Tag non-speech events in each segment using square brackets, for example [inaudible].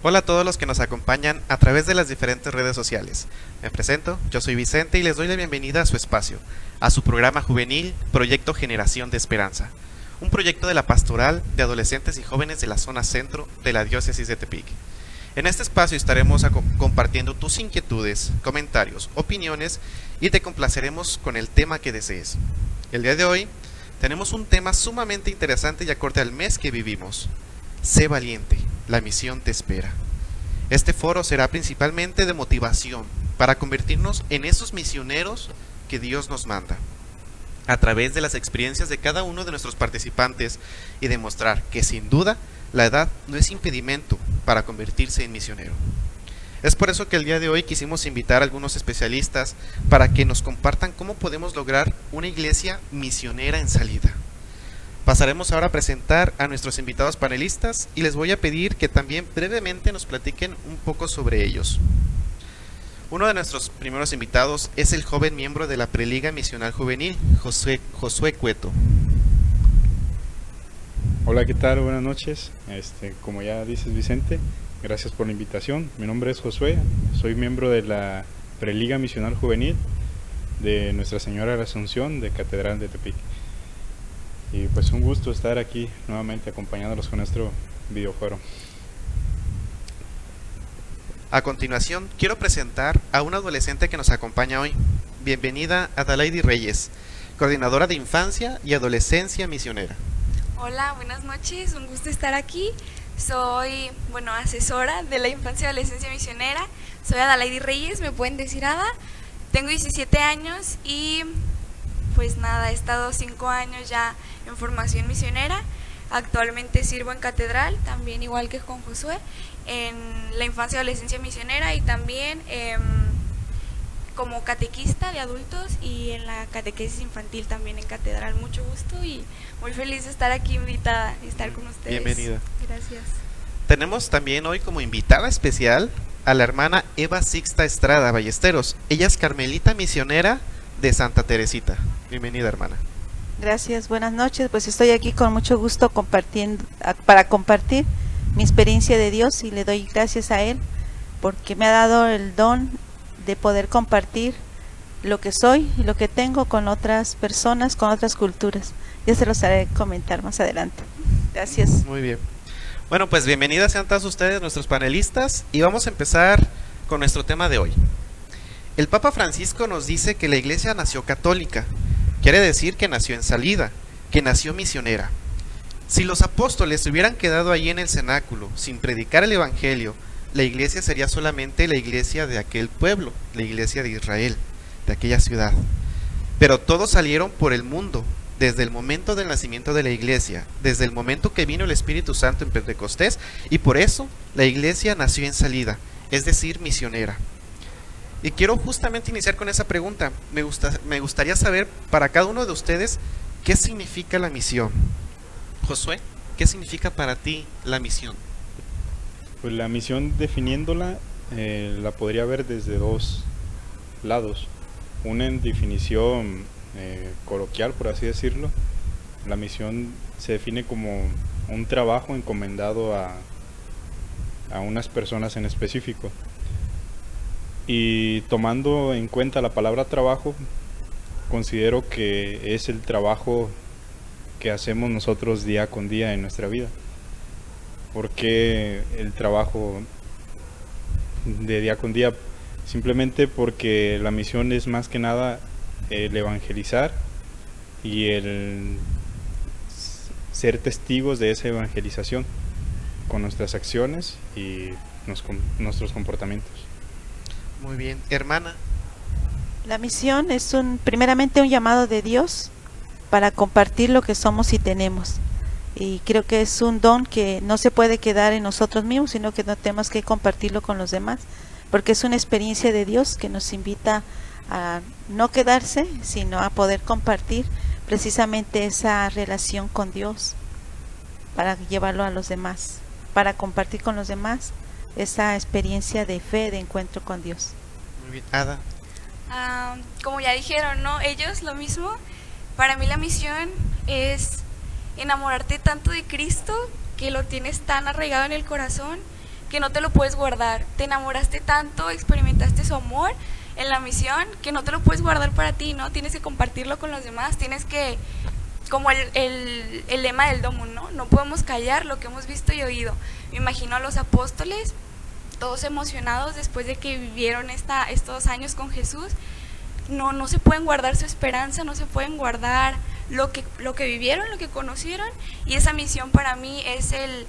Hola a todos los que nos acompañan a través de las diferentes redes sociales. Me presento, yo soy Vicente y les doy la bienvenida a su espacio, a su programa juvenil Proyecto Generación de Esperanza, un proyecto de la pastoral de adolescentes y jóvenes de la zona centro de la diócesis de Tepic. En este espacio estaremos compartiendo tus inquietudes, comentarios, opiniones y te complaceremos con el tema que desees. El día de hoy tenemos un tema sumamente interesante y acorde al mes que vivimos. Sé valiente la misión te espera. Este foro será principalmente de motivación para convertirnos en esos misioneros que Dios nos manda, a través de las experiencias de cada uno de nuestros participantes y demostrar que sin duda la edad no es impedimento para convertirse en misionero. Es por eso que el día de hoy quisimos invitar a algunos especialistas para que nos compartan cómo podemos lograr una iglesia misionera en salida. Pasaremos ahora a presentar a nuestros invitados panelistas y les voy a pedir que también brevemente nos platiquen un poco sobre ellos. Uno de nuestros primeros invitados es el joven miembro de la Preliga Misional Juvenil, Josué, Josué Cueto. Hola, ¿qué tal? Buenas noches. Este, como ya dices Vicente, gracias por la invitación. Mi nombre es Josué, soy miembro de la Preliga Misional Juvenil de Nuestra Señora de la Asunción de Catedral de Tepic. Y pues un gusto estar aquí nuevamente acompañándolos con nuestro videojuego. A continuación, quiero presentar a una adolescente que nos acompaña hoy. Bienvenida a Adelaide Reyes, coordinadora de infancia y adolescencia misionera. Hola, buenas noches, un gusto estar aquí. Soy, bueno, asesora de la infancia y adolescencia misionera. Soy Adelaide Reyes, me pueden decir Ada. Tengo 17 años y pues nada, he estado 5 años ya en formación misionera. Actualmente sirvo en catedral, también igual que con Josué, en la infancia y adolescencia misionera y también em, como catequista de adultos y en la catequesis infantil también en catedral. Mucho gusto y muy feliz de estar aquí invitada y estar con ustedes. Bienvenida. Gracias. Tenemos también hoy como invitada especial a la hermana Eva Sixta Estrada Ballesteros. Ella es carmelita misionera de Santa Teresita. Bienvenida, hermana. Gracias, buenas noches. Pues estoy aquí con mucho gusto compartiendo para compartir mi experiencia de Dios y le doy gracias a él porque me ha dado el don de poder compartir lo que soy y lo que tengo con otras personas, con otras culturas. Ya se los haré comentar más adelante. Gracias. Muy bien. Bueno, pues bienvenidas sean todos ustedes, nuestros panelistas, y vamos a empezar con nuestro tema de hoy. El Papa Francisco nos dice que la Iglesia nació católica, Quiere decir que nació en salida, que nació misionera. Si los apóstoles hubieran quedado allí en el cenáculo sin predicar el Evangelio, la iglesia sería solamente la iglesia de aquel pueblo, la iglesia de Israel, de aquella ciudad. Pero todos salieron por el mundo, desde el momento del nacimiento de la iglesia, desde el momento que vino el Espíritu Santo en Pentecostés, y por eso la iglesia nació en salida, es decir, misionera. Y quiero justamente iniciar con esa pregunta. Me, gusta, me gustaría saber para cada uno de ustedes qué significa la misión. Josué, ¿qué significa para ti la misión? Pues la misión definiéndola eh, la podría ver desde dos lados. Una en definición eh, coloquial, por así decirlo. La misión se define como un trabajo encomendado a, a unas personas en específico. Y tomando en cuenta la palabra trabajo, considero que es el trabajo que hacemos nosotros día con día en nuestra vida. porque el trabajo de día con día? Simplemente porque la misión es más que nada el evangelizar y el ser testigos de esa evangelización con nuestras acciones y nuestros comportamientos. Muy bien, hermana. La misión es un, primeramente un llamado de Dios para compartir lo que somos y tenemos. Y creo que es un don que no se puede quedar en nosotros mismos, sino que no tenemos que compartirlo con los demás, porque es una experiencia de Dios que nos invita a no quedarse, sino a poder compartir precisamente esa relación con Dios para llevarlo a los demás, para compartir con los demás esa experiencia de fe, de encuentro con Dios. Muy bien, Ada. Ah, como ya dijeron, ¿no? Ellos lo mismo. Para mí la misión es enamorarte tanto de Cristo que lo tienes tan arraigado en el corazón que no te lo puedes guardar. Te enamoraste tanto, experimentaste su amor en la misión, que no te lo puedes guardar para ti, ¿no? Tienes que compartirlo con los demás, tienes que, como el, el, el lema del domo, ¿no? No podemos callar lo que hemos visto y oído. Me imagino a los apóstoles, todos emocionados después de que vivieron esta, estos años con Jesús. No, no se pueden guardar su esperanza, no se pueden guardar lo que, lo que vivieron, lo que conocieron. Y esa misión para mí es el,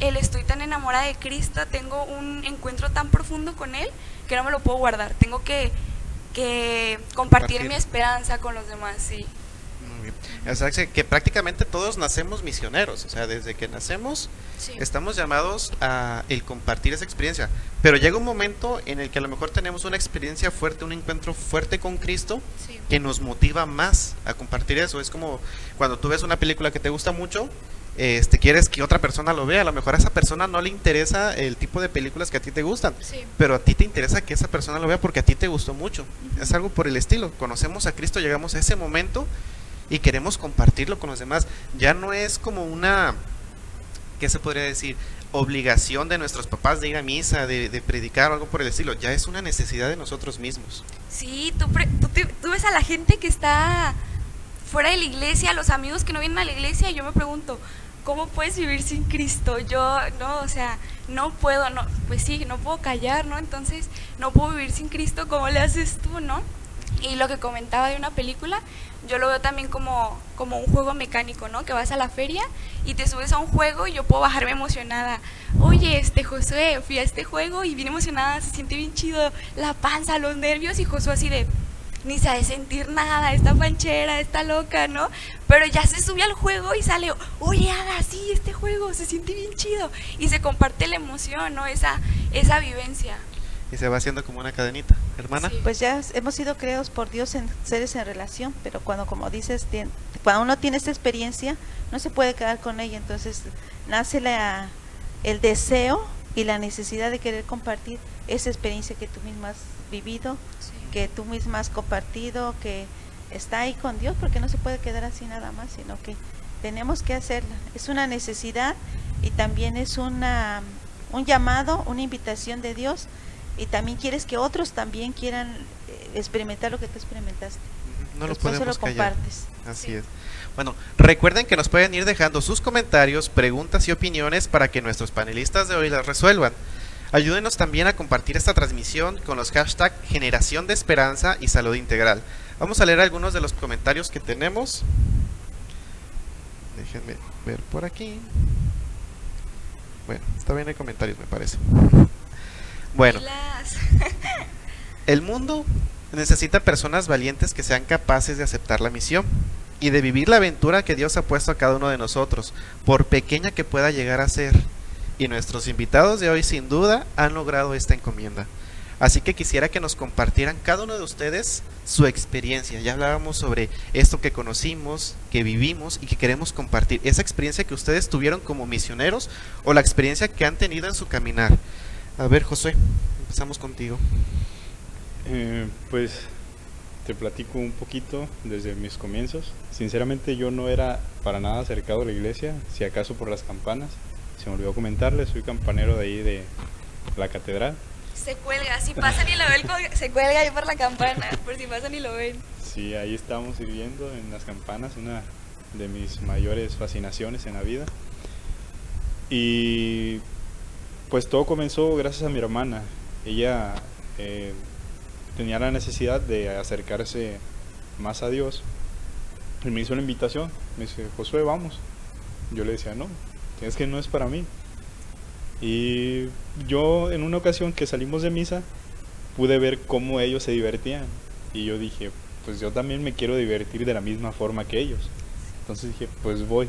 el estoy tan enamorada de Cristo, tengo un encuentro tan profundo con Él que no me lo puedo guardar. Tengo que, que compartir, Compartir. mi esperanza con los demás, sí. O sea, que prácticamente todos nacemos misioneros, o sea, desde que nacemos sí. estamos llamados a el compartir esa experiencia, pero llega un momento en el que a lo mejor tenemos una experiencia fuerte, un encuentro fuerte con Cristo sí. que nos motiva más a compartir eso. Es como cuando tú ves una película que te gusta mucho, este quieres que otra persona lo vea, a lo mejor a esa persona no le interesa el tipo de películas que a ti te gustan, Sí. pero a ti te interesa que esa persona lo vea porque a ti te gustó mucho. Es algo por el estilo. Conocemos a Cristo, llegamos a ese momento y queremos compartirlo con los demás. Ya no es como una, ¿qué se podría decir? Obligación de nuestros papás de ir a misa, de, de predicar o algo por el estilo. Ya es una necesidad de nosotros mismos. Sí, tú, tú, tú ves a la gente que está fuera de la iglesia, los amigos que no vienen a la iglesia, y yo me pregunto, ¿cómo puedes vivir sin Cristo? Yo, no, o sea, no puedo, no, pues sí, no puedo callar, ¿no? Entonces, no puedo vivir sin Cristo, ¿cómo le haces tú, no? Y lo que comentaba de una película, yo lo veo también como, como un juego mecánico, ¿no? Que vas a la feria y te subes a un juego y yo puedo bajarme emocionada. Oye, este Josué, fui a este juego y bien emocionada, se siente bien chido la panza, los nervios y Josué así de ni sabe sentir nada, esta panchera, está loca, ¿no? Pero ya se sube al juego y sale, oye, Ada, sí, este juego se siente bien chido. Y se comparte la emoción, ¿no? Esa, esa vivencia. Y se va haciendo como una cadenita. Hermana. Sí. Pues ya hemos sido creados por Dios en seres en relación, pero cuando, como dices, cuando uno tiene esta experiencia, no se puede quedar con ella, entonces nace la, el deseo y la necesidad de querer compartir esa experiencia que tú misma has vivido, que tú misma has compartido, que está ahí con Dios, porque no se puede quedar así nada más, sino que tenemos que hacerla. Es una necesidad y también es una, un llamado, una invitación de Dios y también quieres que otros también quieran eh, experimentar lo que tú experimentaste. No lo Después se podemos lo callar. compartes. Así Sí. es. Bueno, recuerden que nos pueden ir dejando sus comentarios, preguntas y opiniones para que nuestros panelistas de hoy las resuelvan. Ayúdenos también a compartir esta transmisión con los hashtags Generación de Esperanza y Salud Integral. Vamos a leer algunos de los comentarios que tenemos. Déjenme ver por aquí. Bueno, está bien hay comentarios, me parece. Bueno, [laughs] el mundo necesita personas valientes que sean capaces de aceptar la misión y de vivir la aventura que Dios ha puesto a cada uno de nosotros, por pequeña que pueda llegar a ser. Y nuestros invitados de hoy sin duda han logrado esta encomienda. Así que quisiera que nos compartieran cada uno de ustedes su experiencia. Ya hablábamos sobre esto que conocimos, que vivimos y que queremos compartir. Esa experiencia que ustedes tuvieron como misioneros o la experiencia que han tenido en su caminar. A ver, José, empezamos contigo. Eh, pues te platico un poquito desde mis comienzos. Sinceramente yo no era para nada acercado a la iglesia, si acaso por las campanas. Se me olvidó comentarles, soy campanero de ahí de la catedral. Se cuelga, si pasan y lo ven, se cuelga ahí por la campana, por si pasan y lo ven. Sí, ahí estamos sirviendo en las campanas, una de mis mayores fascinaciones en la vida. Y pues todo comenzó gracias a mi hermana. Ella eh, tenía la necesidad de acercarse más a Dios y me hizo la invitación. Me dice, Josué, vamos. Yo le decía, no, es que no es para mí. Y yo en una ocasión que salimos de misa pude ver cómo ellos se divertían. Y yo dije, pues yo también me quiero divertir de la misma forma que ellos. Entonces dije, pues voy.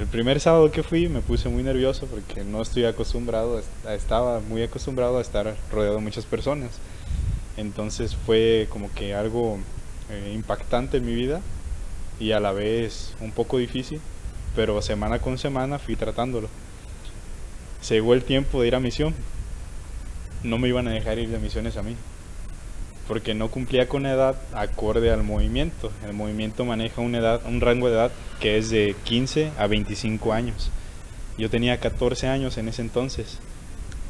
El primer sábado que fui me puse muy nervioso porque no estoy acostumbrado, estaba muy acostumbrado a estar rodeado de muchas personas. Entonces fue como que algo eh, impactante en mi vida y a la vez un poco difícil, pero semana con semana fui tratándolo. Se llegó el tiempo de ir a misión. No me iban a dejar ir de misiones a mí porque no cumplía con edad acorde al movimiento. El movimiento maneja una edad, un rango de edad que es de 15 a 25 años. Yo tenía 14 años en ese entonces.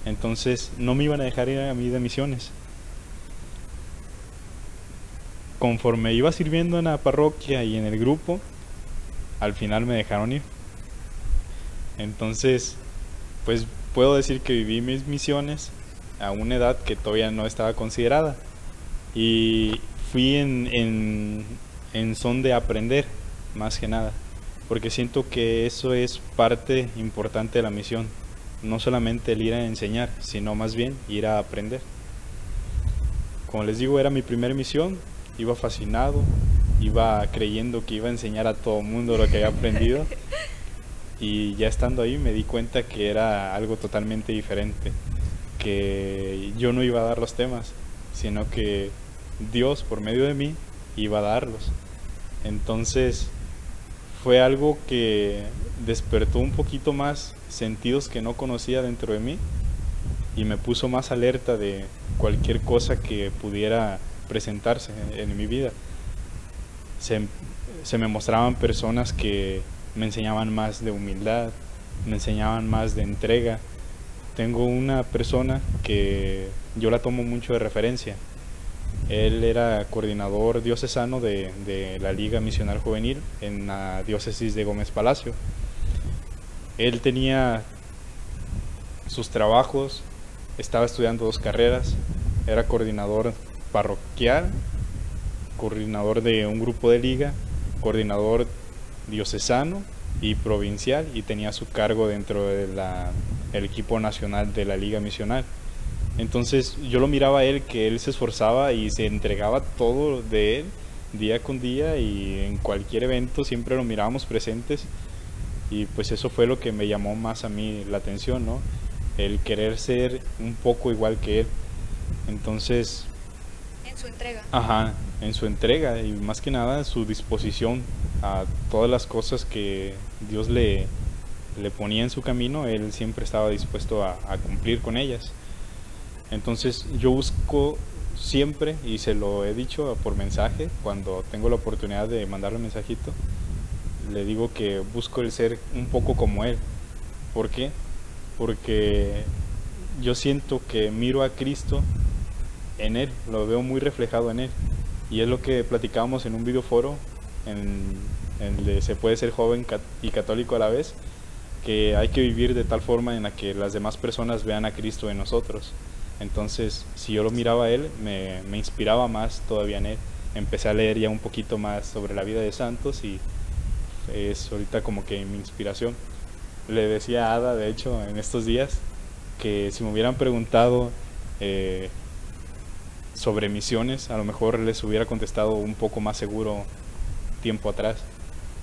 Entonces no me iban a dejar ir a mí de misiones. Conforme iba sirviendo en la parroquia y en el grupo, al final me dejaron ir. Entonces, pues puedo decir que viví mis misiones a una edad que todavía no estaba considerada. Y fui en, en, en son de aprender, más que nada. Porque siento que eso es parte importante de la misión. No solamente el ir a enseñar, sino más bien ir a aprender. Como les digo, era mi primera misión, iba fascinado, iba creyendo que iba a enseñar a todo el mundo lo que había aprendido. [laughs] Y ya estando ahí me di cuenta que era algo totalmente diferente, que yo no iba a dar los temas, sino que Dios por medio de mí iba a darlos. Entonces fue algo que despertó un poquito más sentidos que no conocía dentro de mí y me puso más alerta de cualquier cosa que pudiera presentarse en, mi vida. Se, se, me mostraban personas que me enseñaban más de humildad, me enseñaban más de entrega. Tengo una persona que yo la tomo mucho de referencia. Él era coordinador diocesano de, de la Liga Misional Juvenil en la diócesis de Gómez Palacio. Él tenía sus trabajos, estaba estudiando dos carreras, era coordinador parroquial, coordinador de un grupo de liga, coordinador diocesano y provincial y tenía su cargo dentro del equipo nacional de la liga misional. Entonces yo lo miraba a él que él se esforzaba y se entregaba todo de él día con día y en cualquier evento siempre lo mirábamos presentes y pues eso fue lo que me llamó más a mí la atención, ¿no? El querer ser un poco igual que él. Entonces su entrega. Ajá, en su entrega y más que nada su disposición a todas las cosas que Dios le, le ponía en su camino, él siempre estaba dispuesto a, cumplir con ellas. Entonces yo busco siempre, y se lo he dicho por mensaje, cuando tengo la oportunidad de mandarle mensajito, le digo que busco el ser un poco como él. ¿Por qué? Porque yo siento que miro a Cristo en él, lo veo muy reflejado en él. Y es lo que platicábamos en un videoforo, en, en el se puede ser joven y católico a la vez, que hay que vivir de tal forma en la que las demás personas vean a Cristo en nosotros. Entonces, si yo lo miraba a él, me, inspiraba más todavía en él. Empecé a leer ya un poquito más sobre la vida de santos y es ahorita como que mi inspiración. Le decía a Ada, de hecho, en estos días, que si me hubieran preguntado eh, sobre misiones, a lo mejor les hubiera contestado un poco más seguro tiempo atrás.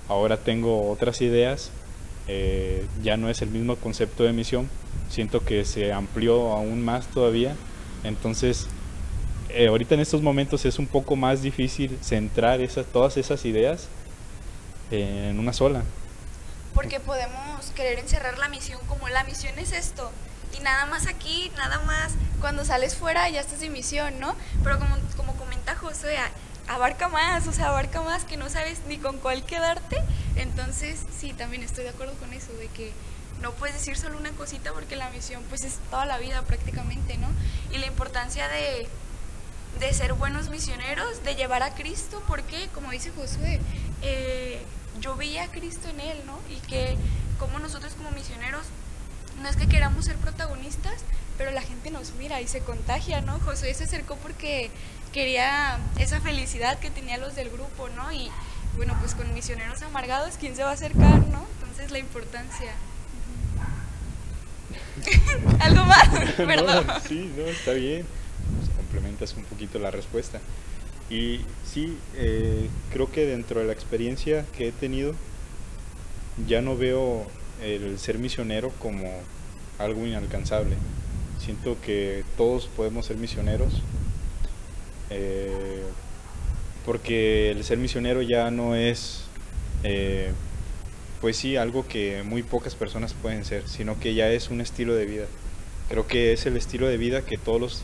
Ahora tengo otras ideas, eh, ya no es el mismo concepto de misión, siento que se amplió aún más todavía, entonces eh, ahorita en estos momentos es un poco más difícil centrar esas, todas esas ideas en una sola. Porque podemos querer encerrar la misión como la misión es esto, y nada más aquí, nada más cuando sales fuera ya estás en misión, ¿no? Pero como, como comenta Josué, abarca más, o sea, abarca más que no sabes ni con cuál quedarte. Entonces, sí, también estoy de acuerdo con eso, de que no puedes decir solo una cosita porque la misión pues es toda la vida prácticamente, ¿no? Y la importancia de, de ser buenos misioneros, de llevar a Cristo, porque como dice Josué, eh, yo veía a Cristo en él, ¿no? Y que como nosotros como misioneros no es que queramos ser protagonistas, pero la gente nos mira y se contagia, ¿no? José se acercó porque quería esa felicidad que tenían los del grupo, ¿no? Bueno, pues con misioneros amargados, ¿quién se va a acercar, no? Entonces la importancia. [laughs] ¿Algo más? [laughs] Perdón. sí, no, está bien. Pues complementas un poquito la respuesta. Y sí, eh, creo que dentro de la experiencia que he tenido, ya no veo el ser misionero como algo inalcanzable. Siento que todos podemos ser misioneros, eh, porque el ser misionero ya no es, eh, pues sí, algo que muy pocas personas pueden ser, sino que ya es un estilo de vida. Creo que es el estilo de vida que todos los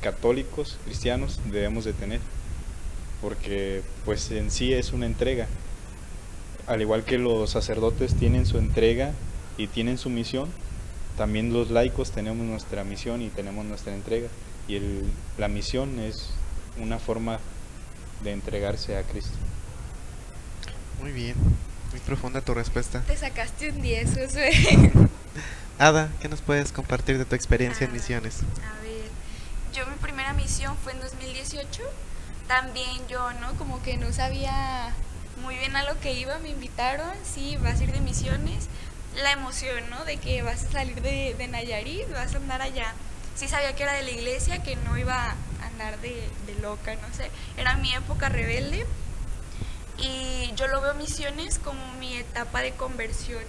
católicos, cristianos, debemos de tener, porque pues en sí es una entrega al igual que los sacerdotes tienen su entrega y tienen su misión, también los laicos tenemos nuestra misión y tenemos nuestra entrega. Y el, la misión es una forma de entregarse a Cristo. Muy bien, muy profunda tu respuesta. Te sacaste un 10, Josué. [laughs] Ada, ¿qué nos puedes compartir de tu experiencia en Ah. misiones? A ver, yo mi primera misión fue en 2018. También yo, ¿no? Como que no sabía muy bien a lo que iba, me invitaron, sí, vas a ir de misiones. La emoción, ¿no? De que vas a salir de, de Nayarit, vas a andar allá. Sí sabía que era de la iglesia, que no iba a andar de, loca, no sé. Era mi época rebelde. Y yo lo veo misiones como mi etapa de conversión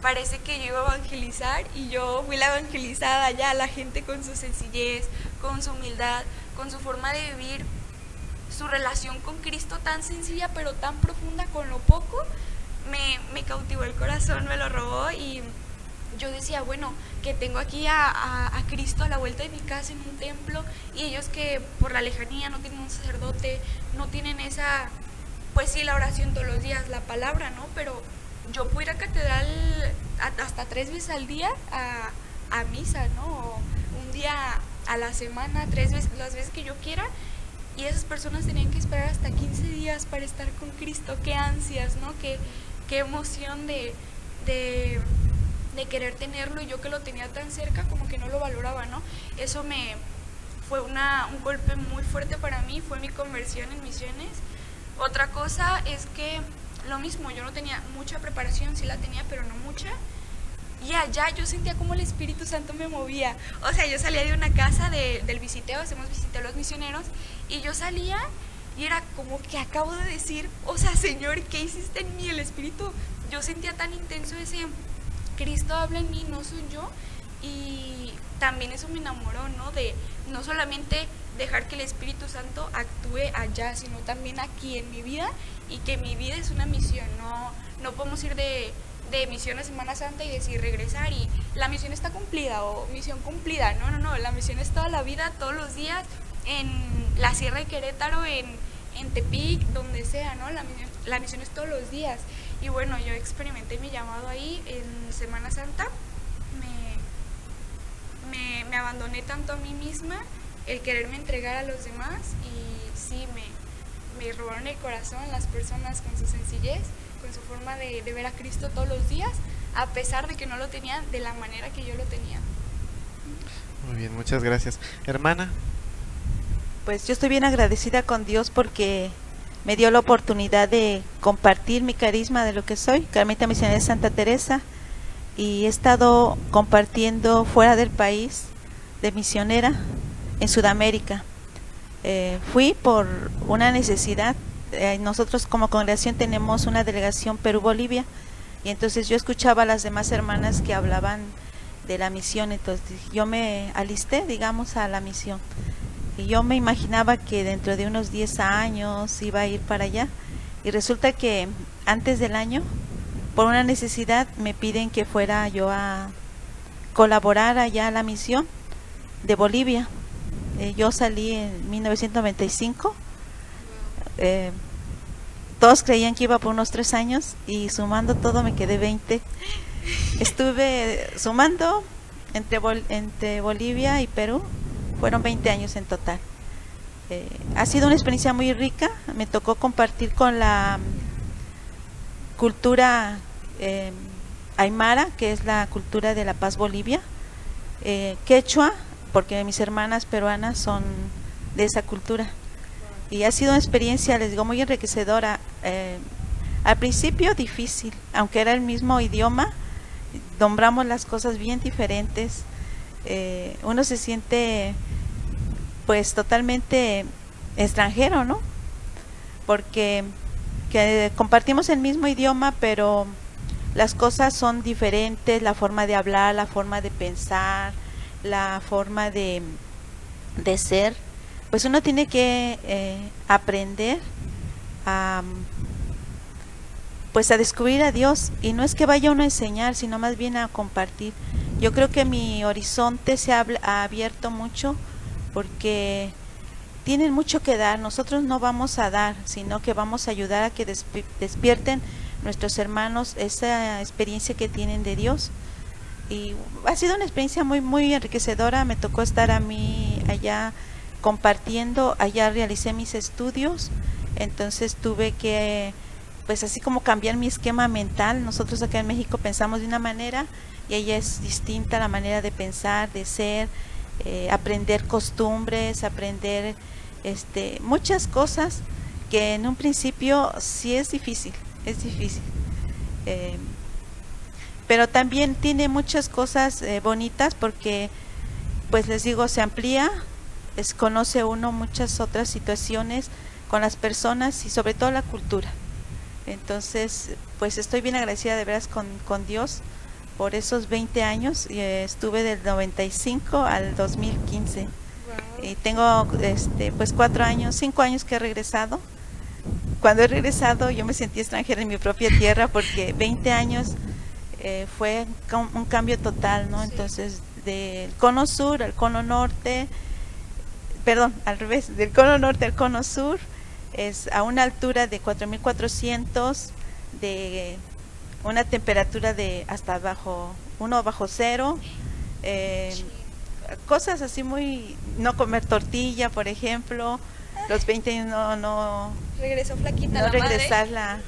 parece que yo iba a evangelizar y yo fui la evangelizada ya, la gente con su sencillez, con su humildad, con su forma de vivir, su relación con Cristo tan sencilla pero tan profunda con lo poco, me, me cautivó el corazón, me lo robó y yo decía, bueno, que tengo aquí a, a, Cristo a la vuelta de mi casa en un templo y ellos que por la lejanía no tienen un sacerdote, no tienen esa, pues sí, la oración todos los días, la palabra, ¿no? Pero yo puedo ir a catedral hasta tres veces al día a, a misa, ¿no? Un día a la semana, tres veces, las veces que yo quiera. Y esas personas tenían que esperar hasta 15 días para estar con Cristo. Qué ansias, ¿no? Qué, qué emoción de, de, de querer tenerlo. Y yo que lo tenía tan cerca, como que no lo valoraba, ¿no? Eso me fue una, un golpe muy fuerte para mí. Fue mi conversión en misiones. Otra cosa es que lo mismo, yo no tenía mucha preparación, sí la tenía, pero no mucha. Y allá yo sentía como el Espíritu Santo me movía. O sea, yo salía de una casa de- del visiteo, hacemos visiteo a los misioneros, y yo salía y era como que acabo de decir, o sea, Señor, ¿qué hiciste en mí? El Espíritu, yo sentía tan intenso ese, Cristo habla en mí, no soy yo. Y también eso me enamoró, ¿no? De no solamente dejar que el Espíritu Santo actúe allá, sino también aquí en mi vida y que mi vida es una misión, no, no podemos ir de, de misión a Semana Santa y decir regresar y la misión está cumplida o misión cumplida, no, no, no, la misión es toda la vida, todos los días, en la Sierra de Querétaro, en, en Tepic, donde sea, ¿no? La misión, la misión es todos los días. Y bueno, yo experimenté mi llamado ahí en Semana Santa, me, me, me abandoné tanto a mí misma, el quererme entregar a los demás y sí, me, me robaron el corazón las personas con su sencillez, con su forma de, de ver a Cristo todos los días, a pesar de que no lo tenían de la manera que yo lo tenía. Muy bien, muchas gracias. Hermana, Pues yo estoy bien agradecida con Dios porque me dio la oportunidad de compartir mi carisma de lo que soy, Carmelita Misionera de Santa Teresa, y he estado compartiendo fuera del país de misionera en Sudamérica. Eh, fui por una necesidad. eh, nosotros como congregación tenemos una delegación Perú-Bolivia y entonces yo escuchaba a las demás hermanas que hablaban de la misión, entonces yo me alisté, digamos, a la misión. Y yo me imaginaba que dentro de unos 10 años iba a ir para allá. Y resulta que antes del año, por una necesidad, me piden que fuera yo a colaborar allá a la misión de Bolivia. Eh, yo salí en 1995. Eh, todos creían que iba por unos tres años y sumando todo me quedé 20. Estuve sumando entre, entre Bolivia y Perú, fueron 20 años en total. Eh, ha sido una experiencia muy rica, me tocó compartir con la mm, cultura eh, aymara, que es la cultura de La Paz Bolivia, eh, quechua, porque mis hermanas peruanas son de esa cultura. Y ha sido una experiencia, les digo, muy enriquecedora. eh, al principio difícil, aunque era el mismo idioma, nombramos las cosas bien diferentes. uno se siente pues totalmente extranjero, ¿no? Porque que compartimos el mismo idioma, pero las cosas son diferentes, la forma de hablar, la forma de pensar, la forma de, de ser. Pues uno tiene que eh, aprender a pues a descubrir a Dios y no es que vaya uno a enseñar, sino más bien a compartir. Yo creo que mi horizonte se ha, abierto mucho porque tienen mucho que dar. Nosotros no vamos a dar, sino que vamos a ayudar a que despi- despierten nuestros hermanos esa experiencia que tienen de Dios. Y ha sido una experiencia muy, muy enriquecedora. Me tocó estar a mí allá compartiendo, allá realicé mis estudios, entonces tuve que, pues así como cambiar mi esquema mental. Nosotros acá en México pensamos de una manera y allá es distinta la manera de pensar, de ser, eh, aprender costumbres, aprender este, muchas cosas que en un principio sí es difícil, es difícil. Eh, pero también tiene muchas cosas eh, bonitas porque, pues les digo, se amplía, es, conoce uno muchas otras situaciones con las personas y sobre todo la cultura. Entonces, pues estoy bien agradecida de veras con, con Dios por esos 20 años. y estuve del 95 al 2015. Y tengo este, pues cuatro años, cinco años que he regresado cuando he regresado yo me sentí extranjera en mi propia [laughs] tierra porque 20 años eh, fue un cambio total, ¿no? Entonces, del cono sur al cono norte, perdón, al revés, del cono norte al cono sur, es a una altura de 4400, de una temperatura de hasta bajo, uno bajo cero, eh, cosas así muy, no comer tortilla, por ejemplo, los 20 no, no, regresó flaquita no la regresarla,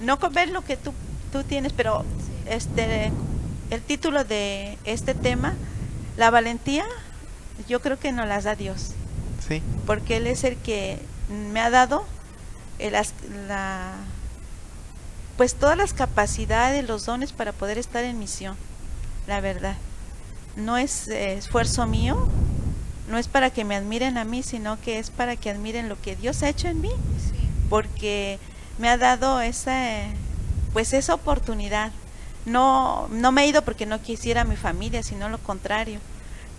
no comer lo que tú, tú tienes, pero este, el título de este tema, la valentía, yo creo que nos las da Dios. Sí. Porque Él es el que me ha dado el, la, pues todas las capacidades, los dones para poder estar en misión, la verdad. No es eh, esfuerzo mío, no es para que me admiren a mí, sino que es para que admiren lo que Dios ha hecho en mí, porque me ha dado esa, pues esa oportunidad. No, no me he ido porque no quisiera a mi familia, sino lo contrario.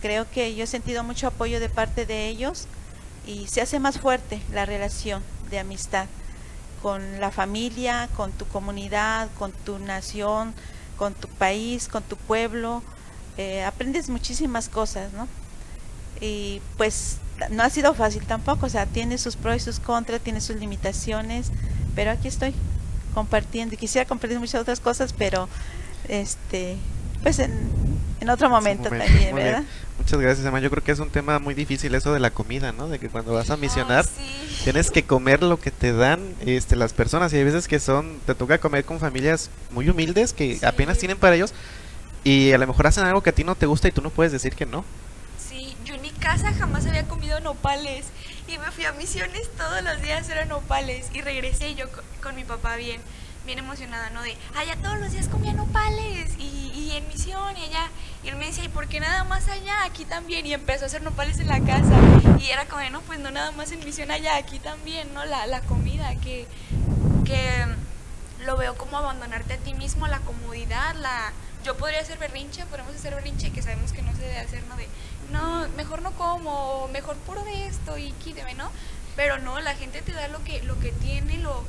Creo que yo he sentido mucho apoyo de parte de ellos y se hace más fuerte la relación de amistad con la familia, con tu comunidad, con tu nación, con tu país, con tu pueblo. Eh, aprendes muchísimas cosas, ¿no? y pues no ha sido fácil tampoco, o sea, tiene sus pros y sus contras, tiene sus limitaciones, pero aquí estoy compartiendo. Quisiera compartir muchas otras cosas, pero este pues en, en otro momento, también, ¿verdad? Muchas gracias, Emma. Yo creo que es un tema muy difícil eso de la comida, ¿no? De que cuando vas a misionar tienes que comer lo que te dan este las personas y hay veces que son te toca comer con familias muy humildes que apenas tienen para ellos y a lo mejor hacen algo que a ti no te gusta y tú no puedes decir que no casa jamás había comido nopales y me fui a misiones todos los días eran nopales y regresé yo con, mi papá bien bien emocionada, ¿no? De, allá todos los días comía nopales y, y, en misión y allá. Y él me decía, ¿y por qué nada más allá? Aquí también. Y empezó a hacer nopales en la casa. Y era como, no, pues no nada más en misión allá, aquí también, ¿no? La, la comida, que, que lo veo como abandonarte a ti mismo, la comodidad, la... Yo podría hacer berrinche, podemos hacer berrinche, que sabemos que no se debe hacer, ¿no? De, no, mejor no como, mejor puro de esto y quíteme, ¿no? Pero no, la gente te da lo que, lo que tiene, lo,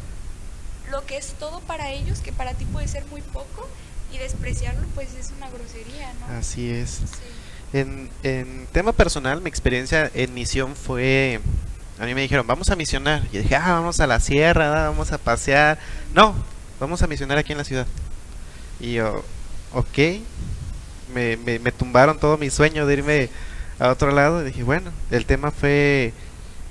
lo que es todo para ellos, que para ti puede ser muy poco, y despreciarlo pues es una grosería, ¿no? Así es. En, en tema personal, mi experiencia en misión fue, a mí me dijeron, vamos a misionar. Y dije, ah, vamos a la sierra, vamos a pasear. No, vamos a misionar aquí en la ciudad. Y yo, ok, me, me, me tumbaron todo mi sueño de irme a otro lado. Y dije, bueno, el tema fue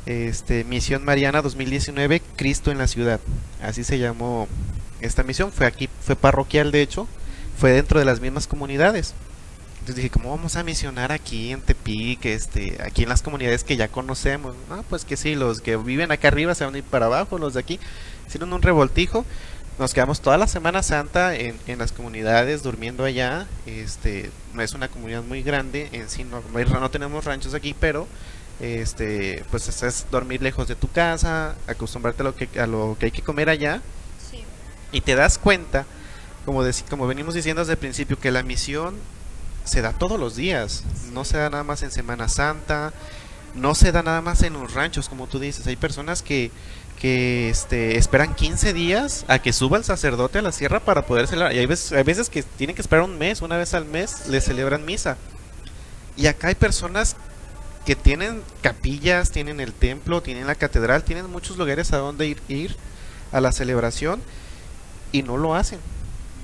este, Misión Mariana 2019, Cristo en la ciudad. Así se llamó esta misión. Fue aquí, fue parroquial de hecho, fue dentro de las mismas comunidades. Entonces dije, ¿cómo vamos a misionar aquí en Tepic, este, aquí en las comunidades que ya conocemos? Ah, pues que sí, los que viven acá arriba se van a ir para abajo, los de aquí hicieron un revoltijo nos quedamos toda la Semana Santa en, en, las comunidades durmiendo allá. Este, no es una comunidad muy grande, en sí no, no tenemos ranchos aquí, pero este, pues es dormir lejos de tu casa, acostumbrarte a lo que, a lo que hay que comer allá. Y te das cuenta, como, como venimos diciendo desde el principio, que la misión se da todos los días, no se da nada más en Semana Santa, no se da nada más en los ranchos, como tú dices. Hay personas que que este, esperan 15 días a que suba el sacerdote a la sierra para poder celebrar. Y hay veces, hay veces que tienen que esperar un mes, una vez al mes le celebran misa. Y acá hay personas que tienen capillas, tienen el templo, tienen la catedral, tienen muchos lugares a donde ir a la celebración. y no lo hacen.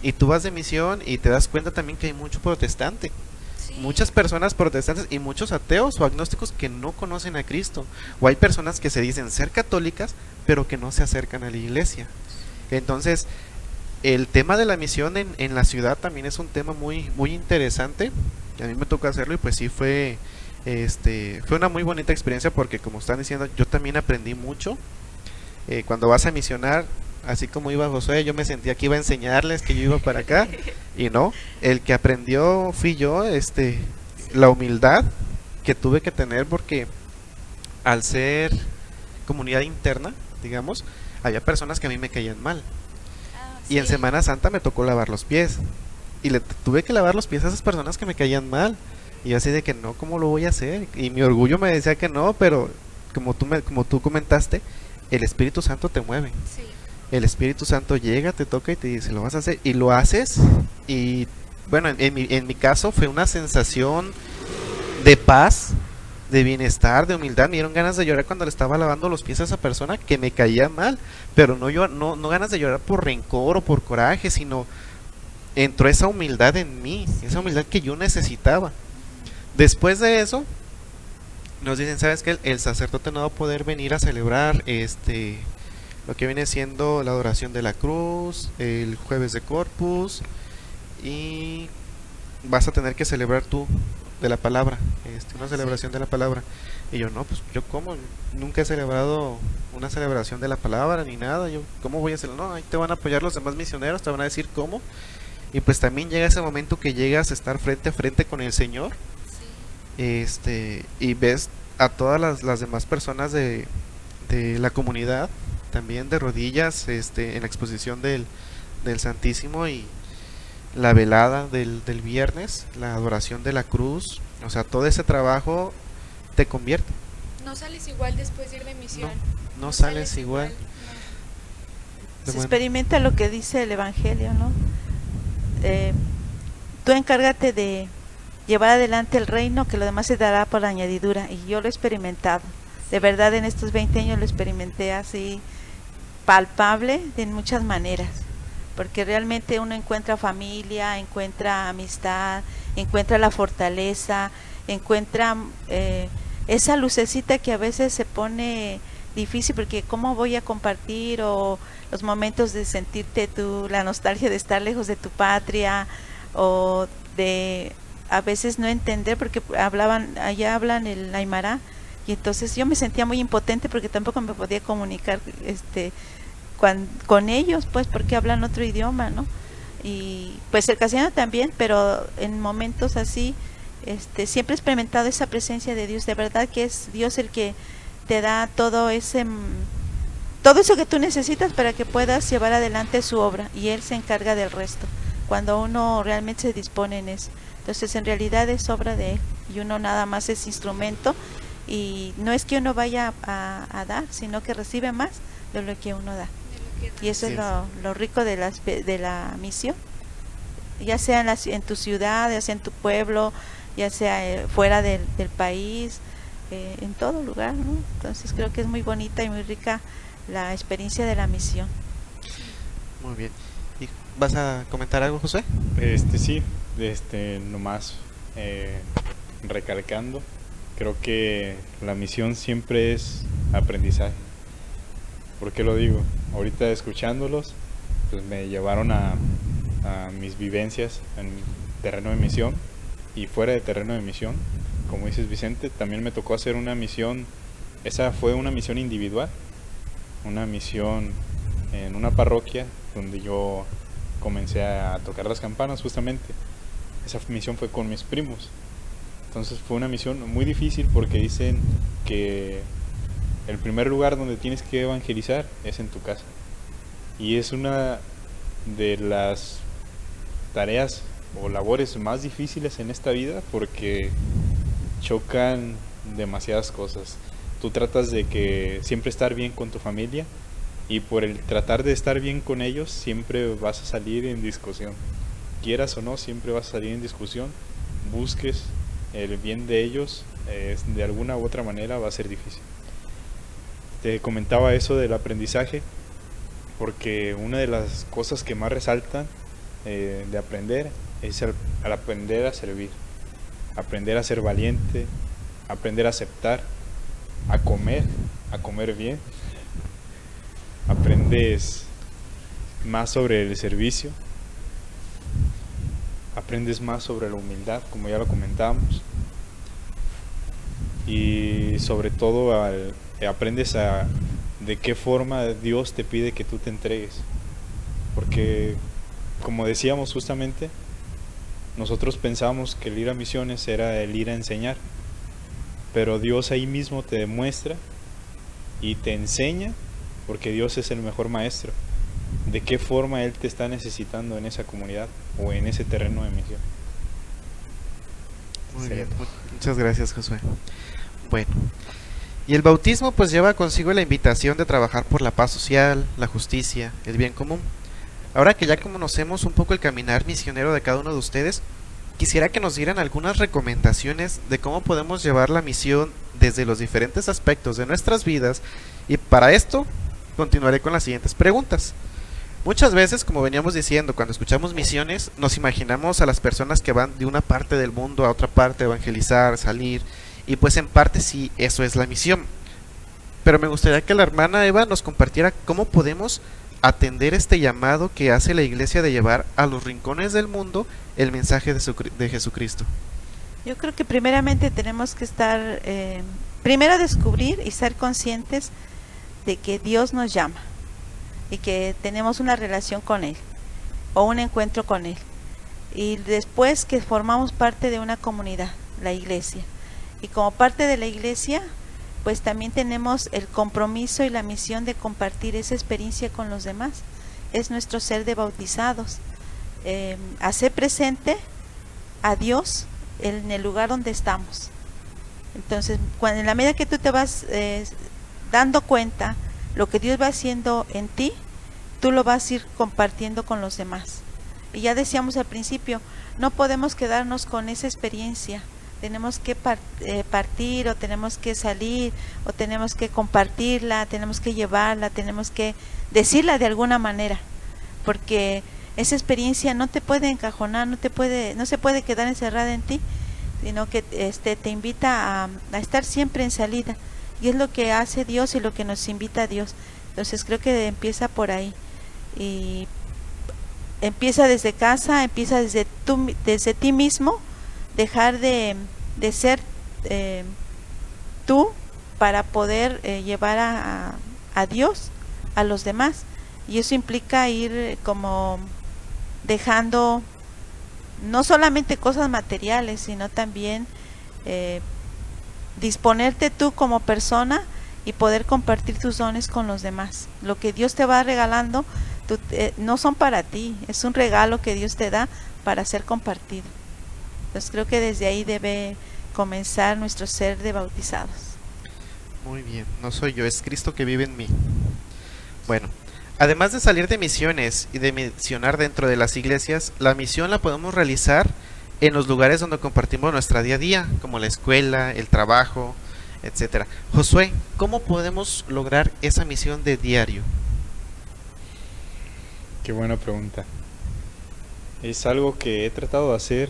Y tú vas de misión y te das cuenta también que hay mucho protestante. Sí. Muchas personas protestantes y muchos ateos o agnósticos que no conocen a Cristo. O hay personas que se dicen ser católicas, pero que no se acercan a la iglesia. Entonces, el tema de la misión en, en la ciudad también es un tema muy, muy interesante. A mí me tocó hacerlo y pues sí fue, este, fue una muy bonita experiencia porque como están diciendo, yo también aprendí mucho. Eh, cuando vas a misionar, así como iba Josué, yo me sentía que iba a enseñarles que yo iba para acá y no, el que aprendió fui yo, este, la humildad que tuve que tener porque al ser comunidad interna, digamos, había personas que a mí me caían mal. Ah, Y en. Semana Santa me tocó lavar los pies. Y le tuve que lavar los pies a esas personas que me caían mal. Y yo así de que no, ¿cómo lo voy a hacer? Y mi orgullo me decía que no, pero como tú, me, como tú comentaste, el Espíritu Santo te mueve. Sí. El Espíritu Santo llega, te toca y te dice, lo vas a hacer. Y lo haces. Y bueno, en, mi, en mi caso fue una sensación de paz, de bienestar, de humildad. Me dieron ganas de llorar cuando le estaba lavando los pies a esa persona que me caía mal. Pero no, yo, no, no ganas de llorar por rencor o por coraje, sino entró esa humildad en mí, esa humildad que yo necesitaba. Después de eso, nos dicen, ¿sabes qué? El, el sacerdote no va a poder venir a celebrar este lo que viene siendo la adoración de la cruz, el jueves de Corpus y vas a tener que celebrar tú de la palabra, este, una celebración de la palabra. Y yo, no, pues yo como, nunca he celebrado una celebración de la palabra ni nada, yo, ¿cómo voy a hacerlo? No, ahí te van a apoyar los demás misioneros, te van a decir cómo. Y pues también llega ese momento que llegas a estar frente a frente con el Señor Sí. este y ves a todas las, las demás personas de, de la comunidad también de rodillas este en la exposición del, del Santísimo y la velada del, del viernes la adoración de la cruz o sea todo ese trabajo te convierte No sales igual después de ir de misión. no sales igual no. Se bueno. experimenta lo que dice el Evangelio, ¿no? Eh, tú encárgate de llevar adelante el reino, que lo demás se dará por añadidura. Y yo lo he experimentado. De verdad, en estos 20 años lo experimenté así palpable de muchas maneras. Porque realmente uno encuentra familia, encuentra amistad, encuentra la fortaleza, encuentra eh, esa lucecita que a veces se pone difícil porque cómo voy a compartir o los momentos de sentirte tú, la nostalgia de estar lejos de tu patria o de a veces no entender porque hablaban, allá hablan el aymara y entonces yo me sentía muy impotente porque tampoco me podía comunicar este cuan- con ellos pues porque hablan otro idioma, ¿no? Y pues el castellano también, pero en momentos así este siempre he experimentado esa presencia de Dios, de verdad que es Dios el que te da todo ese mm, todo eso que tú necesitas para que puedas llevar adelante su obra y él se encarga del resto cuando uno realmente se dispone en eso entonces en realidad es obra de él y uno nada más es instrumento y no es que uno vaya a, a dar sino que recibe más de lo que uno da. Que y eso es lo, lo rico de, pe- de la misión. Ya sea en, la en tu ciudad ya sea en tu pueblo ya sea eh, fuera del, del país eh, en todo lugar ¿no? entonces creo que es muy bonita y muy rica la experiencia de la misión. Muy bien. ¿Y vas a comentar algo José? Este sí, este nomás eh, recalcando, creo que la misión siempre es aprendizaje. ¿Por qué lo digo? Ahorita escuchándolos, pues me llevaron a, a mis vivencias en terreno de misión y fuera de terreno de misión. Como dices Vicente, también me tocó hacer una misión, esa fue una misión individual, una misión en una parroquia donde yo comencé a tocar las campanas justamente. Esa misión fue con mis primos. Entonces fue una misión muy difícil porque dicen que el primer lugar donde tienes que evangelizar es en tu casa. Y es una de las tareas o labores más difíciles en esta vida porque chocan demasiadas cosas. Tú tratas de que siempre estar bien con tu familia y por el tratar de estar bien con ellos siempre vas a salir en discusión. Quieras o no, siempre vas a salir en discusión. Busques el bien de ellos, eh, de alguna u otra manera va a ser difícil. Te comentaba eso del aprendizaje. porque una de las cosas que más resaltan eh, de aprender es el, al aprender a servir, aprender a ser valiente, aprender a aceptar, a comer, a comer bien. Aprendes más sobre el servicio, aprendes más sobre la humildad, como ya lo comentábamos, y sobre todo al- aprendes a de qué forma Dios te pide que tú te entregues, porque como decíamos justamente, nosotros pensábamos que el ir a misiones era el ir a enseñar, pero Dios ahí mismo te demuestra y te enseña, porque Dios es el mejor maestro, de qué forma Él te está necesitando en esa comunidad o en ese terreno de misión. Muy bien, mu- muchas gracias Josué. Bueno, y el bautismo pues lleva consigo la invitación de trabajar por la paz social, la justicia, el bien común. Ahora que ya conocemos un poco el caminar misionero de cada uno de ustedes, quisiera que nos dieran algunas recomendaciones de cómo podemos llevar la misión desde los diferentes aspectos de nuestras vidas y para esto continuaré con las siguientes preguntas. Muchas veces, como veníamos diciendo, cuando escuchamos misiones, nos imaginamos a las personas que van de una parte del mundo a otra parte evangelizar, salir, y pues en parte sí, eso es la misión. Pero me gustaría que la hermana Eva nos compartiera cómo podemos atender este llamado que hace la iglesia de llevar a los rincones del mundo el mensaje de, su- de Jesucristo. Yo creo que primeramente tenemos que estar, eh, primero descubrir y ser conscientes de que Dios nos llama y que tenemos una relación con Él o un encuentro con Él. Y después que formamos parte de una comunidad, la iglesia. Y como parte de la iglesia, pues también tenemos el compromiso y la misión de compartir esa experiencia con los demás. Es nuestro ser de bautizados. Hacer presente a Dios en el lugar donde estamos. Entonces, cuando, en la medida que tú te vas eh, dando cuenta lo que Dios va haciendo en ti, tú lo vas a ir compartiendo con los demás. Y ya decíamos al principio, no podemos quedarnos con esa experiencia. Tenemos que eh, partir o tenemos que salir o tenemos que compartirla, tenemos que llevarla, tenemos que decirla de alguna manera. Porque esa experiencia no te puede encajonar, no te puede, no se puede quedar encerrada en ti, sino que este te invita a, a estar siempre en salida. Y es lo que hace Dios y lo que nos invita a Dios. Entonces creo que empieza por ahí. Y empieza desde casa, empieza desde desde ti mismo, dejar de, de ser eh, tú para poder eh, llevar a, a- Dios a los demás. Y eso implica ir eh, como dejando no solamente cosas materiales, sino también disponerte tú como persona y poder compartir tus dones con los demás. Lo que Dios te va regalando eh, no son para ti, es un regalo que Dios te da para ser compartido. Entonces creo que desde ahí debe comenzar nuestro ser de bautizados. Muy bien, no soy yo, es Cristo que vive en mí. Bueno, además de salir de misiones y de misionar dentro de las iglesias, la misión la podemos realizar en los lugares donde compartimos nuestra día a día, como la escuela, el trabajo, etcétera. Josué, ¿cómo podemos lograr esa misión de diario? Qué buena pregunta. Es algo que he tratado de hacer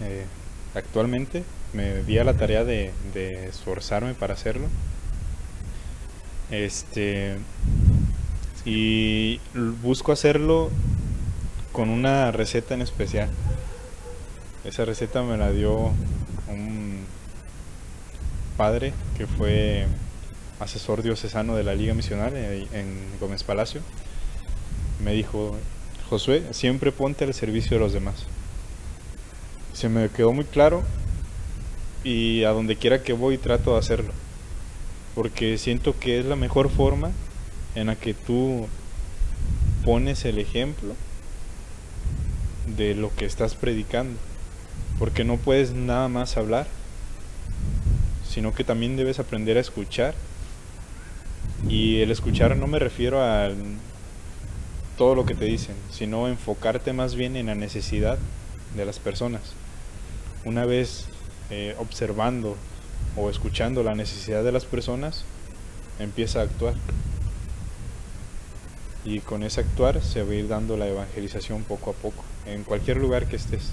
eh, actualmente. Me di a la tarea de, de esforzarme para hacerlo. Este. Y busco hacerlo con una receta en especial. Esa receta me la dio un padre que fue asesor diocesano de la Liga Misional en, Gómez Palacio me dijo, Josué, siempre ponte al servicio de los demás. Se me quedó muy claro y a donde quiera que voy trato de hacerlo. Porque siento que es la mejor forma en la que tú pones el ejemplo de lo que estás predicando. Porque no puedes nada más hablar, sino que también debes aprender a escuchar. Y el escuchar no me refiero a todo lo que te dicen, sino enfocarte más bien en la necesidad de las personas. Una vez eh, observando o escuchando la necesidad de las personas, empieza a actuar. y con ese actuar se va a ir dando la evangelización poco a poco, en cualquier lugar que estés.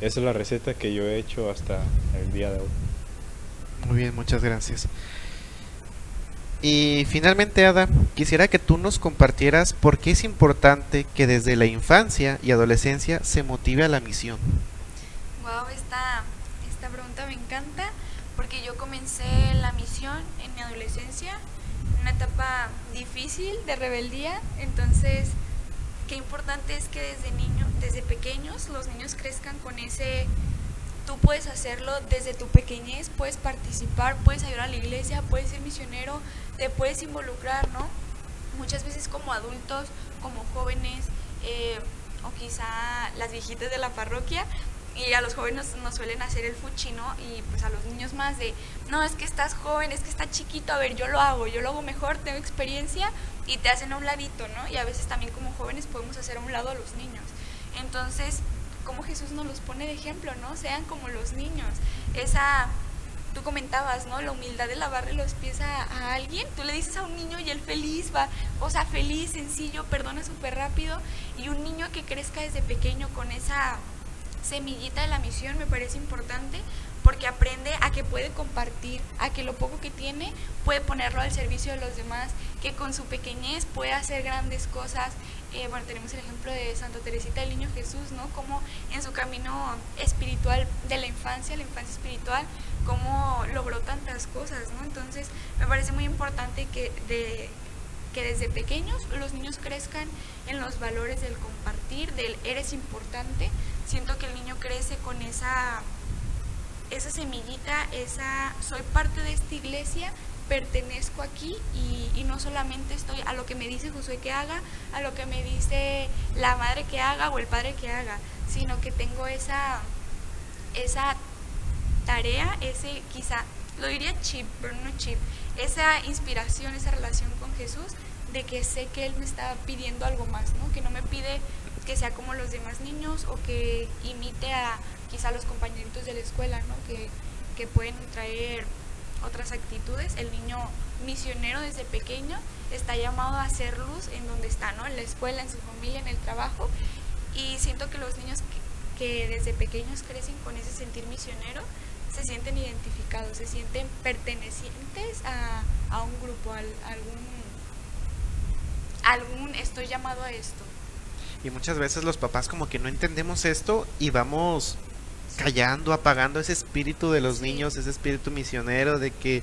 Esa es la receta que yo he hecho hasta el día de hoy. Muy bien, muchas gracias. Y finalmente, Ada, quisiera que tú nos compartieras por qué es importante que desde la infancia y adolescencia se motive a la misión. Wow, esta, esta pregunta me encanta porque yo comencé la misión en mi adolescencia, en una etapa difícil de rebeldía, entonces qué importante es que desde niño, desde pequeños los niños crezcan con ese tú puedes hacerlo desde tu pequeñez, puedes participar, puedes ayudar a la iglesia, puedes ser misionero, te puedes involucrar, ¿no? Muchas veces como adultos, como jóvenes, eh, o quizá las viejitas de la parroquia, y a los jóvenes nos suelen hacer el fuchino y pues a los niños más de, no, es que estás joven, es que estás chiquito, a ver, yo lo hago, yo lo hago mejor, tengo experiencia y te hacen a un ladito, ¿no? Y a veces también como jóvenes podemos hacer a un lado a los niños. Entonces, como Jesús nos los pone de ejemplo, ¿no? Sean como los niños. Esa, tú comentabas, ¿no? La humildad de lavarle los pies a, alguien. Tú le dices a un niño y él feliz va, o sea, feliz, sencillo, perdona súper rápido. Y un niño que crezca desde pequeño con esa semillita de la misión me parece importante porque aprende a que puede compartir, a que lo poco que tiene puede ponerlo al servicio de los demás, que con su pequeñez puede hacer grandes cosas. Eh, bueno, tenemos el ejemplo de Santa Teresita del Niño Jesús, ¿no? Como en su camino espiritual de la infancia, la infancia espiritual, cómo logró tantas cosas, ¿no? Entonces, me parece muy importante que, de, que desde pequeños los niños crezcan en los valores del compartir, del eres importante. Siento que el niño crece con esa esa semillita, esa soy parte de esta iglesia, pertenezco aquí y, no solamente estoy a lo que me dice Josué que haga, a lo que me dice la madre que haga o el padre que haga, sino que tengo esa, esa tarea, ese quizá, lo diría chip, pero no chip, esa inspiración, esa relación con Jesús de que sé que Él me está pidiendo algo más, ¿no? que no me pide que sea como los demás niños o que imite a quizá los compañeritos de la escuela, ¿no? que, que pueden traer otras actitudes. El niño misionero desde pequeño está llamado a hacer luz en donde está, ¿no? En la escuela, en su familia, en el trabajo. Y siento que los niños que, desde pequeños crecen con ese sentir misionero se sienten identificados, se sienten pertenecientes a, a un grupo, a algún, algún estoy llamado a esto. Y muchas veces los papás como que no entendemos esto y vamos callando, apagando ese espíritu de los niños, ese espíritu misionero de que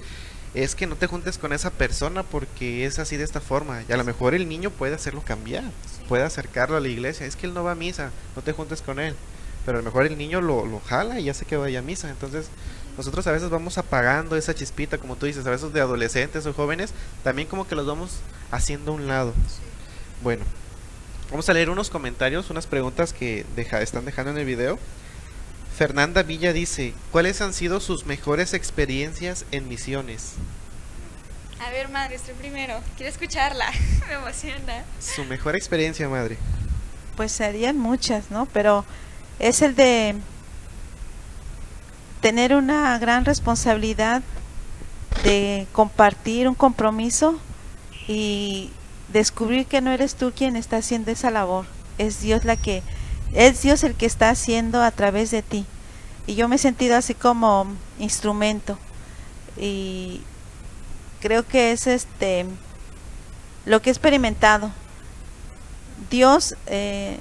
es que no te juntes con esa persona porque es así de esta forma. Y a lo mejor el niño puede hacerlo cambiar, puede acercarlo a la iglesia. Es que él no va a misa, no te juntes con él. Pero a lo mejor el niño lo, lo jala y ya sé que vaya a misa. Entonces nosotros a veces vamos apagando esa chispita, como tú dices, a veces de adolescentes o jóvenes, también como que los vamos haciendo a un lado. Bueno, vamos a leer unos comentarios, unas preguntas que deja, están dejando en el video. Fernanda Villa dice, ¿cuáles han sido sus mejores experiencias en misiones? A ver, madre, estoy primero. Quiero escucharla. [laughs] Me emociona. Su mejor experiencia, madre. Pues serían muchas, ¿no? Pero es el de tener una gran responsabilidad de compartir un compromiso y descubrir que no eres tú quien está haciendo esa labor. Es Dios la que es Dios el que está haciendo a través de ti. Y yo me he sentido así como instrumento. Y creo que es este lo que he experimentado. Dios eh,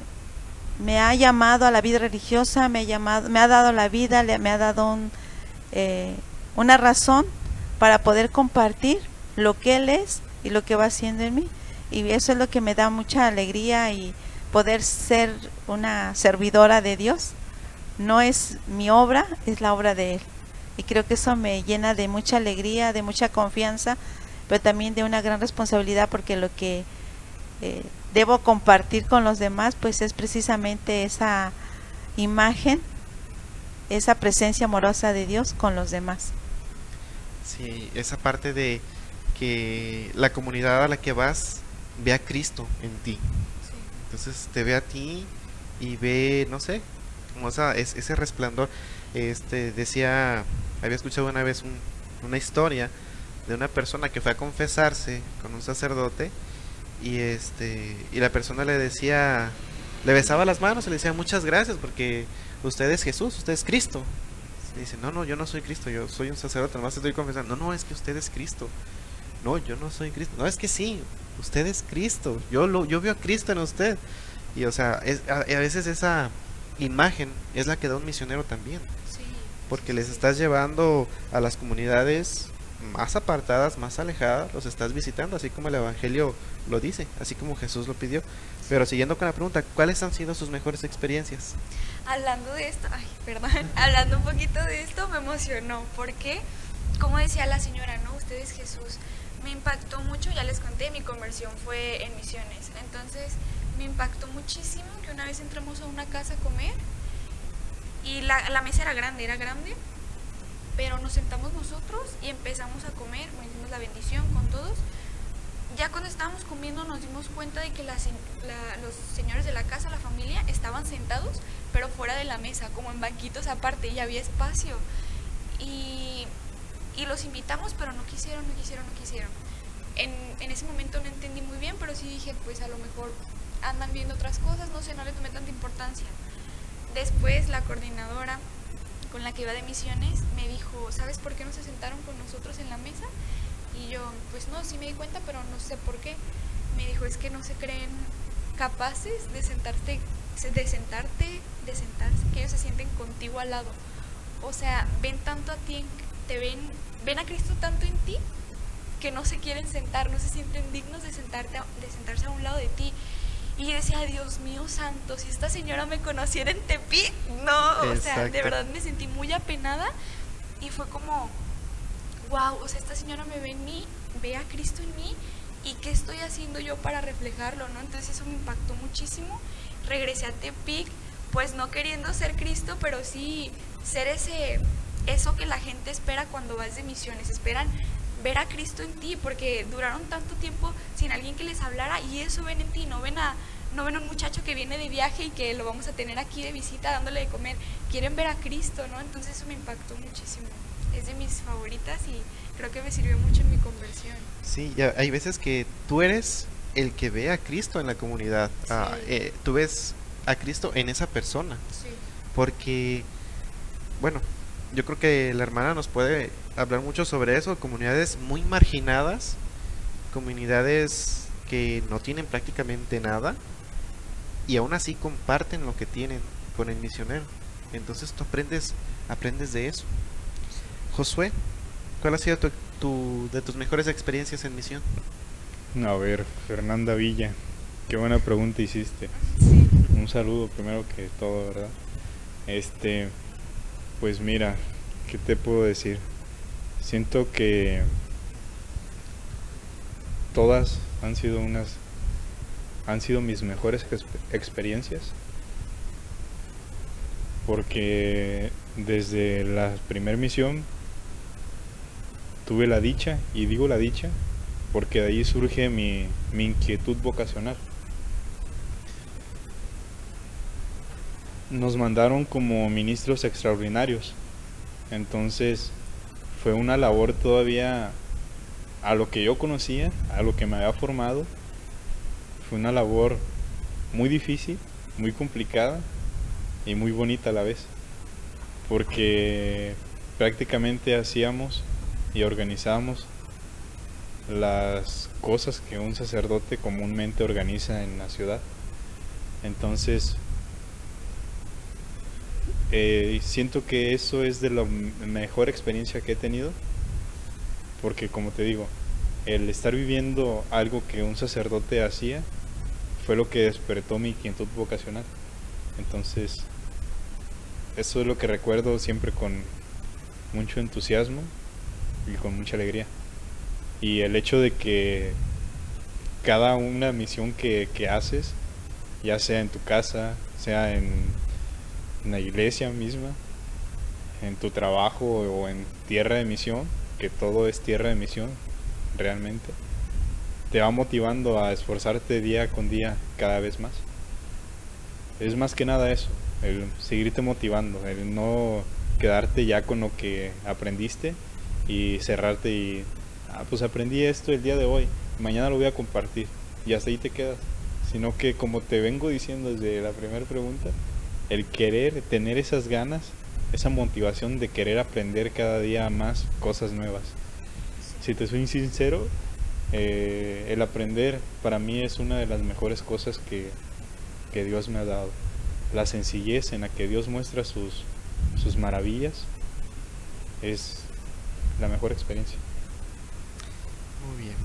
me ha llamado a la vida religiosa, me ha, llamado, me ha dado la vida, me ha dado eh, una razón para poder compartir lo que Él es y lo que va haciendo en mí. Y eso es lo que me da mucha alegría y, poder ser una servidora de Dios. No es mi obra, es la obra de Él. Y creo que eso me llena de mucha alegría, de mucha confianza, pero también de una gran responsabilidad porque lo que eh, debo compartir con los demás pues es precisamente esa imagen, esa presencia amorosa de Dios con los demás. Sí, esa parte de que la comunidad a la que vas ve a Cristo en ti. Entonces te ve a ti y ve, no sé, como esa, es, ese resplandor. Este decía, había escuchado una vez una historia de una persona que fue a confesarse con un sacerdote y este y la persona le decía, le besaba las manos y le decía muchas gracias porque usted es Jesús, usted es Cristo. Y dice, no, no, yo no soy Cristo, yo soy un sacerdote, nomás estoy confesando. No, no, es que usted es Cristo. No, yo no soy Cristo. No, es que sí, usted es Cristo. Yo lo, yo veo a Cristo en usted. Y o sea, es, a, a veces esa imagen es la que da un misionero también. Sí. Porque les estás llevando a las comunidades más apartadas, más alejadas, los estás visitando, así como el Evangelio lo dice, así como Jesús lo pidió. Pero siguiendo con la pregunta, ¿cuáles han sido sus mejores experiencias? Hablando de esto, ay, perdón, [laughs] hablando un poquito de esto me emocionó, porque, como decía la señora, ¿no? Usted es Jesús. Me impactó mucho, ya les conté, mi conversión fue en misiones. Entonces, me impactó muchísimo que una vez entramos a una casa a comer y la, la mesa era grande, era grande, pero nos sentamos nosotros y empezamos a comer, hicimos la bendición con todos. Ya cuando estábamos comiendo nos dimos cuenta de que los señores de la casa, la familia, estaban sentados, pero fuera de la mesa, como en banquitos aparte, y había espacio. Y, y los invitamos, pero no quisieron, no quisieron, no quisieron. En, en ese momento no entendí muy bien, pero sí dije, pues a lo mejor andan viendo otras cosas, no sé, no le tomé tanta importancia. Después la coordinadora con la que iba de misiones me dijo, ¿sabes por qué no se sentaron con nosotros en la mesa? Y yo, pues no, sí me di cuenta, pero no sé por qué. Me dijo, es que no se creen capaces de sentarte, de sentarte, de sentarse, que ellos se sienten contigo al lado. O sea, ven tanto a ti, en- te ven, ven a Cristo tanto en ti que no se quieren sentar, no se sienten dignos de sentarte, de sentarse a un lado de ti. Y yo decía, Dios mío santo, si esta señora me conociera en Tepi, no, o sea, de Exacto. verdad me sentí muy apenada y fue como, wow, o sea, esta señora me ve en mí, ve a Cristo en mí y qué estoy haciendo yo para reflejarlo, ¿no? Entonces eso me impactó muchísimo. Regresé a Tepic, pues no queriendo ser Cristo, pero sí ser ese eso que la gente espera cuando vas de misiones, esperan ver a Cristo en ti, porque duraron tanto tiempo sin alguien que les hablara y eso ven en ti, no ven a no ven a un muchacho que viene de viaje y que lo vamos a tener aquí de visita dándole de comer, quieren ver a Cristo, ¿no? Entonces eso me impactó muchísimo. Es de mis favoritas y creo que me sirvió mucho en mi conversión. Sí, ya hay veces que tú eres el que ve a Cristo en la comunidad. Ah, eh, tú ves a Cristo en esa persona. Sí. Porque, bueno, yo creo que la hermana nos puede hablar mucho sobre eso. Comunidades muy marginadas, comunidades que no tienen prácticamente nada y aún así comparten lo que tienen con el misionero. Entonces tú aprendes, aprendes de eso. Josué, ¿cuál ha sido tu, tu- de tus mejores experiencias en misión? A ver, Fernanda Villa, qué buena pregunta hiciste. Sí. Un saludo primero que todo, ¿verdad? Este, pues mira, ¿qué te puedo decir? Siento que todas han sido unas, han sido mis mejores exp- experiencias. Porque desde la primer misión tuve la dicha, y digo la dicha, porque de ahí surge mi, mi inquietud vocacional. Nos mandaron como ministros extraordinarios. Entonces fue una labor todavía a lo que yo conocía, a lo que me había formado. Fue una labor muy difícil, muy complicada y muy bonita a la vez. Porque prácticamente hacíamos y organizábamos las cosas que un sacerdote comúnmente organiza en la ciudad. Entonces, eh, siento que eso es de la mejor experiencia que he tenido, porque como te digo, el estar viviendo algo que un sacerdote hacía fue lo que despertó mi inquietud vocacional. Entonces, eso es lo que recuerdo siempre con mucho entusiasmo y con mucha alegría. Y el hecho de que cada una misión que, que haces, ya sea en tu casa, sea en, en la iglesia misma, en tu trabajo o en tierra de misión, que todo es tierra de misión realmente, te va motivando a esforzarte día con día cada vez más. Es más que nada eso, el seguirte motivando, el no quedarte ya con lo que aprendiste y cerrarte y, ah, pues aprendí esto el día de hoy, mañana lo voy a compartir. y hasta ahí te quedas. Sino que como te vengo diciendo desde la primera pregunta, el querer, tener esas ganas, esa motivación de querer aprender cada día más cosas nuevas. Si te soy sincero, eh, el aprender para mí es una de las mejores cosas que, que Dios me ha dado. La sencillez en la que Dios muestra sus, sus maravillas es la mejor experiencia. Muy bien.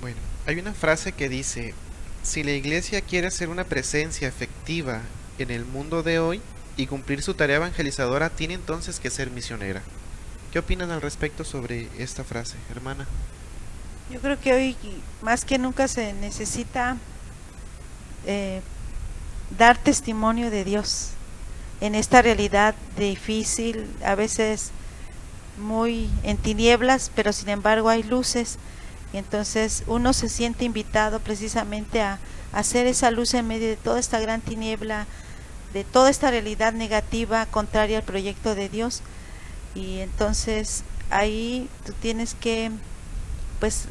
Bueno, hay una frase que dice, si la iglesia quiere ser una presencia efectiva en el mundo de hoy y cumplir su tarea evangelizadora, tiene entonces que ser misionera. ¿Qué opinan al respecto sobre esta frase, hermana? Yo creo que hoy más que nunca se necesita eh, dar testimonio de Dios en esta realidad difícil, a veces muy en tinieblas, pero sin embargo hay luces. Y entonces uno se siente invitado precisamente a, hacer esa luz en medio de toda esta gran tiniebla, de toda esta realidad negativa contraria al proyecto de Dios. Y entonces ahí tú tienes que pues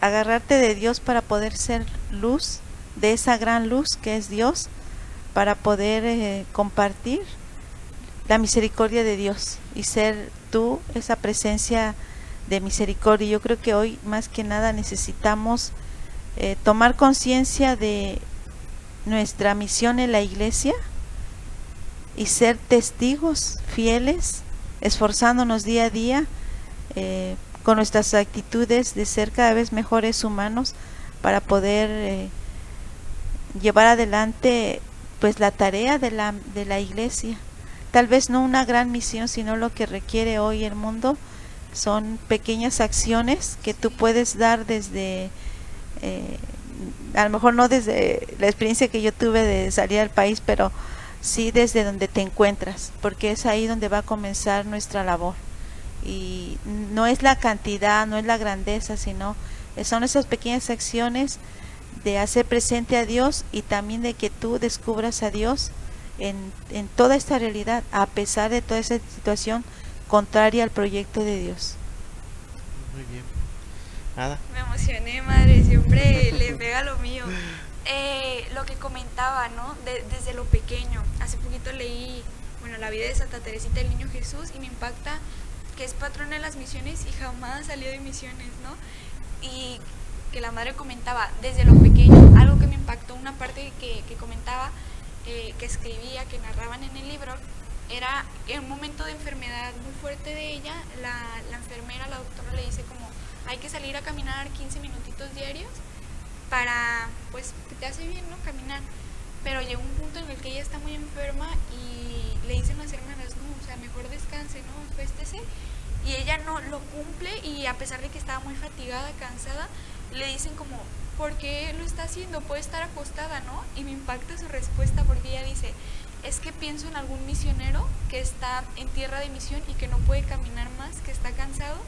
agarrarte de Dios para poder ser luz, de esa gran luz que es Dios, para poder eh, compartir la misericordia de Dios y ser tú esa presencia de misericordia. Yo creo que hoy más que nada necesitamos eh, tomar conciencia de nuestra misión en la iglesia y ser testigos fieles, esforzándonos día a día eh, con nuestras actitudes de ser cada vez mejores humanos para poder eh, llevar adelante pues la tarea de la, de la iglesia. Tal vez no una gran misión, sino lo que requiere hoy el mundo son pequeñas acciones que tú puedes dar desde, eh, a lo mejor no desde la experiencia que yo tuve de salir al país, pero sí desde donde te encuentras, porque es ahí donde va a comenzar nuestra labor. Y no es la cantidad, no es la grandeza, sino son esas pequeñas acciones de hacer presente a Dios y también de que tú descubras a Dios en, en toda esta realidad, a pesar de toda esa situación contraria al proyecto de Dios. Muy bien. Nada. Me emocioné, madre, siempre le pega lo mío. Eh, lo que comentaba, ¿no? desde lo pequeño. Hace poquito leí, bueno, la vida de Santa Teresita del Niño Jesús y me impacta que es patrona de las misiones y jamás salió de misiones, ¿no? Y que la madre comentaba desde lo pequeño, algo que me impactó, una parte que, que comentaba, eh, que escribía, que narraban en el libro, era en un momento de enfermedad muy fuerte de ella, la, la enfermera, la doctora le dice como hay que salir a caminar 15 minutitos diarios para, pues, que te hace bien, ¿no? Caminar. Pero llegó un punto en el que ella está muy enferma y le dicen las hermanas, no, o sea, mejor descanse, ¿no? Féstese. Y ella no lo cumple y a pesar de que estaba muy fatigada, cansada, le dicen como, ¿por qué lo está haciendo? Puede estar acostada, ¿no? Y me impacta su respuesta porque ella dice, es que pienso en algún misionero que está en tierra de misión y que no puede caminar más, que está cansado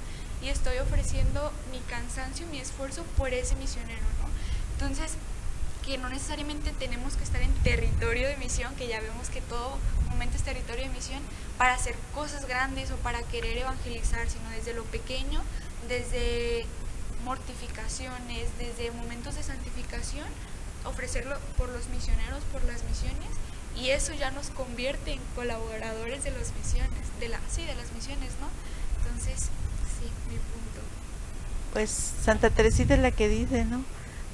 y estoy ofreciendo mi cansancio, mi esfuerzo por ese misionero, ¿no? Entonces, que no necesariamente tenemos que estar en territorio de misión, que ya vemos que todo momento es territorio de misión, para hacer cosas grandes o para querer evangelizar, sino desde lo pequeño, desde mortificaciones, desde momentos de santificación, ofrecerlo por los misioneros, por las misiones y eso ya nos convierte en colaboradores de las misiones, de la, sí, de las misiones, ¿no? Entonces, sí, mi punto. Pues Santa Teresita es la que dice, ¿no?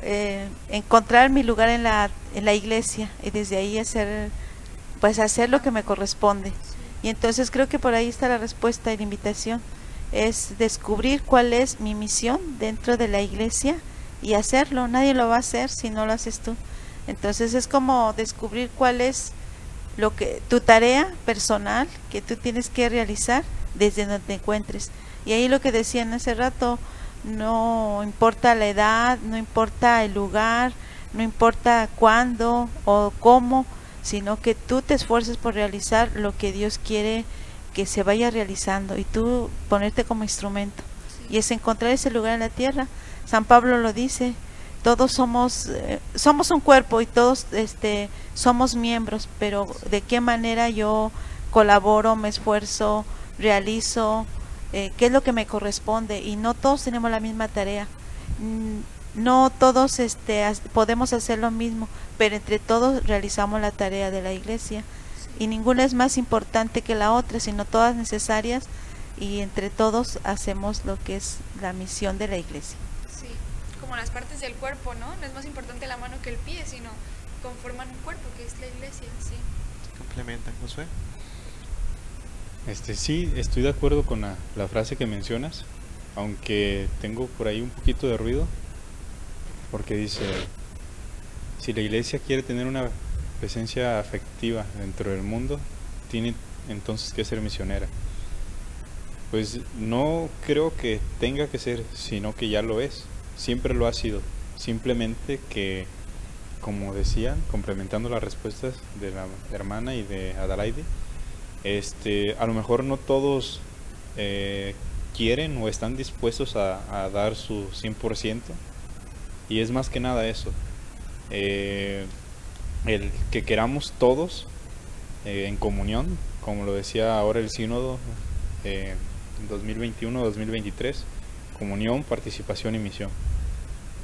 Eh, encontrar mi lugar en la, en la iglesia y desde ahí hacer, pues hacer lo que me corresponde. Y entonces creo que por ahí está la respuesta y la invitación, es descubrir cuál es mi misión dentro de la iglesia y hacerlo. Nadie lo va a hacer si no lo haces tú. Entonces es como descubrir cuál es lo que tu tarea personal que tú tienes que realizar desde donde te encuentres. Y ahí lo que decían hace rato, no importa la edad, no importa el lugar, no importa cuándo o cómo, sino que tú te esfuerces por realizar lo que Dios quiere que se vaya realizando y tú ponerte como instrumento. Y es encontrar ese lugar en la tierra. San Pablo lo dice, todos somos eh, somos un cuerpo y todos este somos miembros pero de qué manera yo colaboro me esfuerzo realizo eh, qué es lo que me corresponde y no todos tenemos la misma tarea mm, no todos este, podemos hacer lo mismo, pero entre todos realizamos la tarea de la iglesia y ninguna es más importante que la otra, sino todas necesarias y entre todos hacemos lo que es la misión de la iglesia. Sí, como las partes del cuerpo, ¿no? No es más importante la mano que el pie, sino conforman un cuerpo, que es la iglesia, sí. Complementan, Josué. Este, sí, estoy de acuerdo con la, frase que mencionas, aunque tengo por ahí un poquito de ruido, porque dice, si la iglesia quiere tener una presencia afectiva dentro del mundo, tiene entonces que ser misionera. Pues no creo que tenga que ser, sino que ya lo es. Siempre lo ha sido. Simplemente que, como decían, complementando las respuestas de la hermana y de Adelaide, este, a lo mejor no todos eh, quieren o están dispuestos a, dar su 100%. Y es más que nada eso. Eh, el que queramos todos eh, en comunión, como lo decía ahora el sínodo eh, 2021-2023, comunión, participación y misión.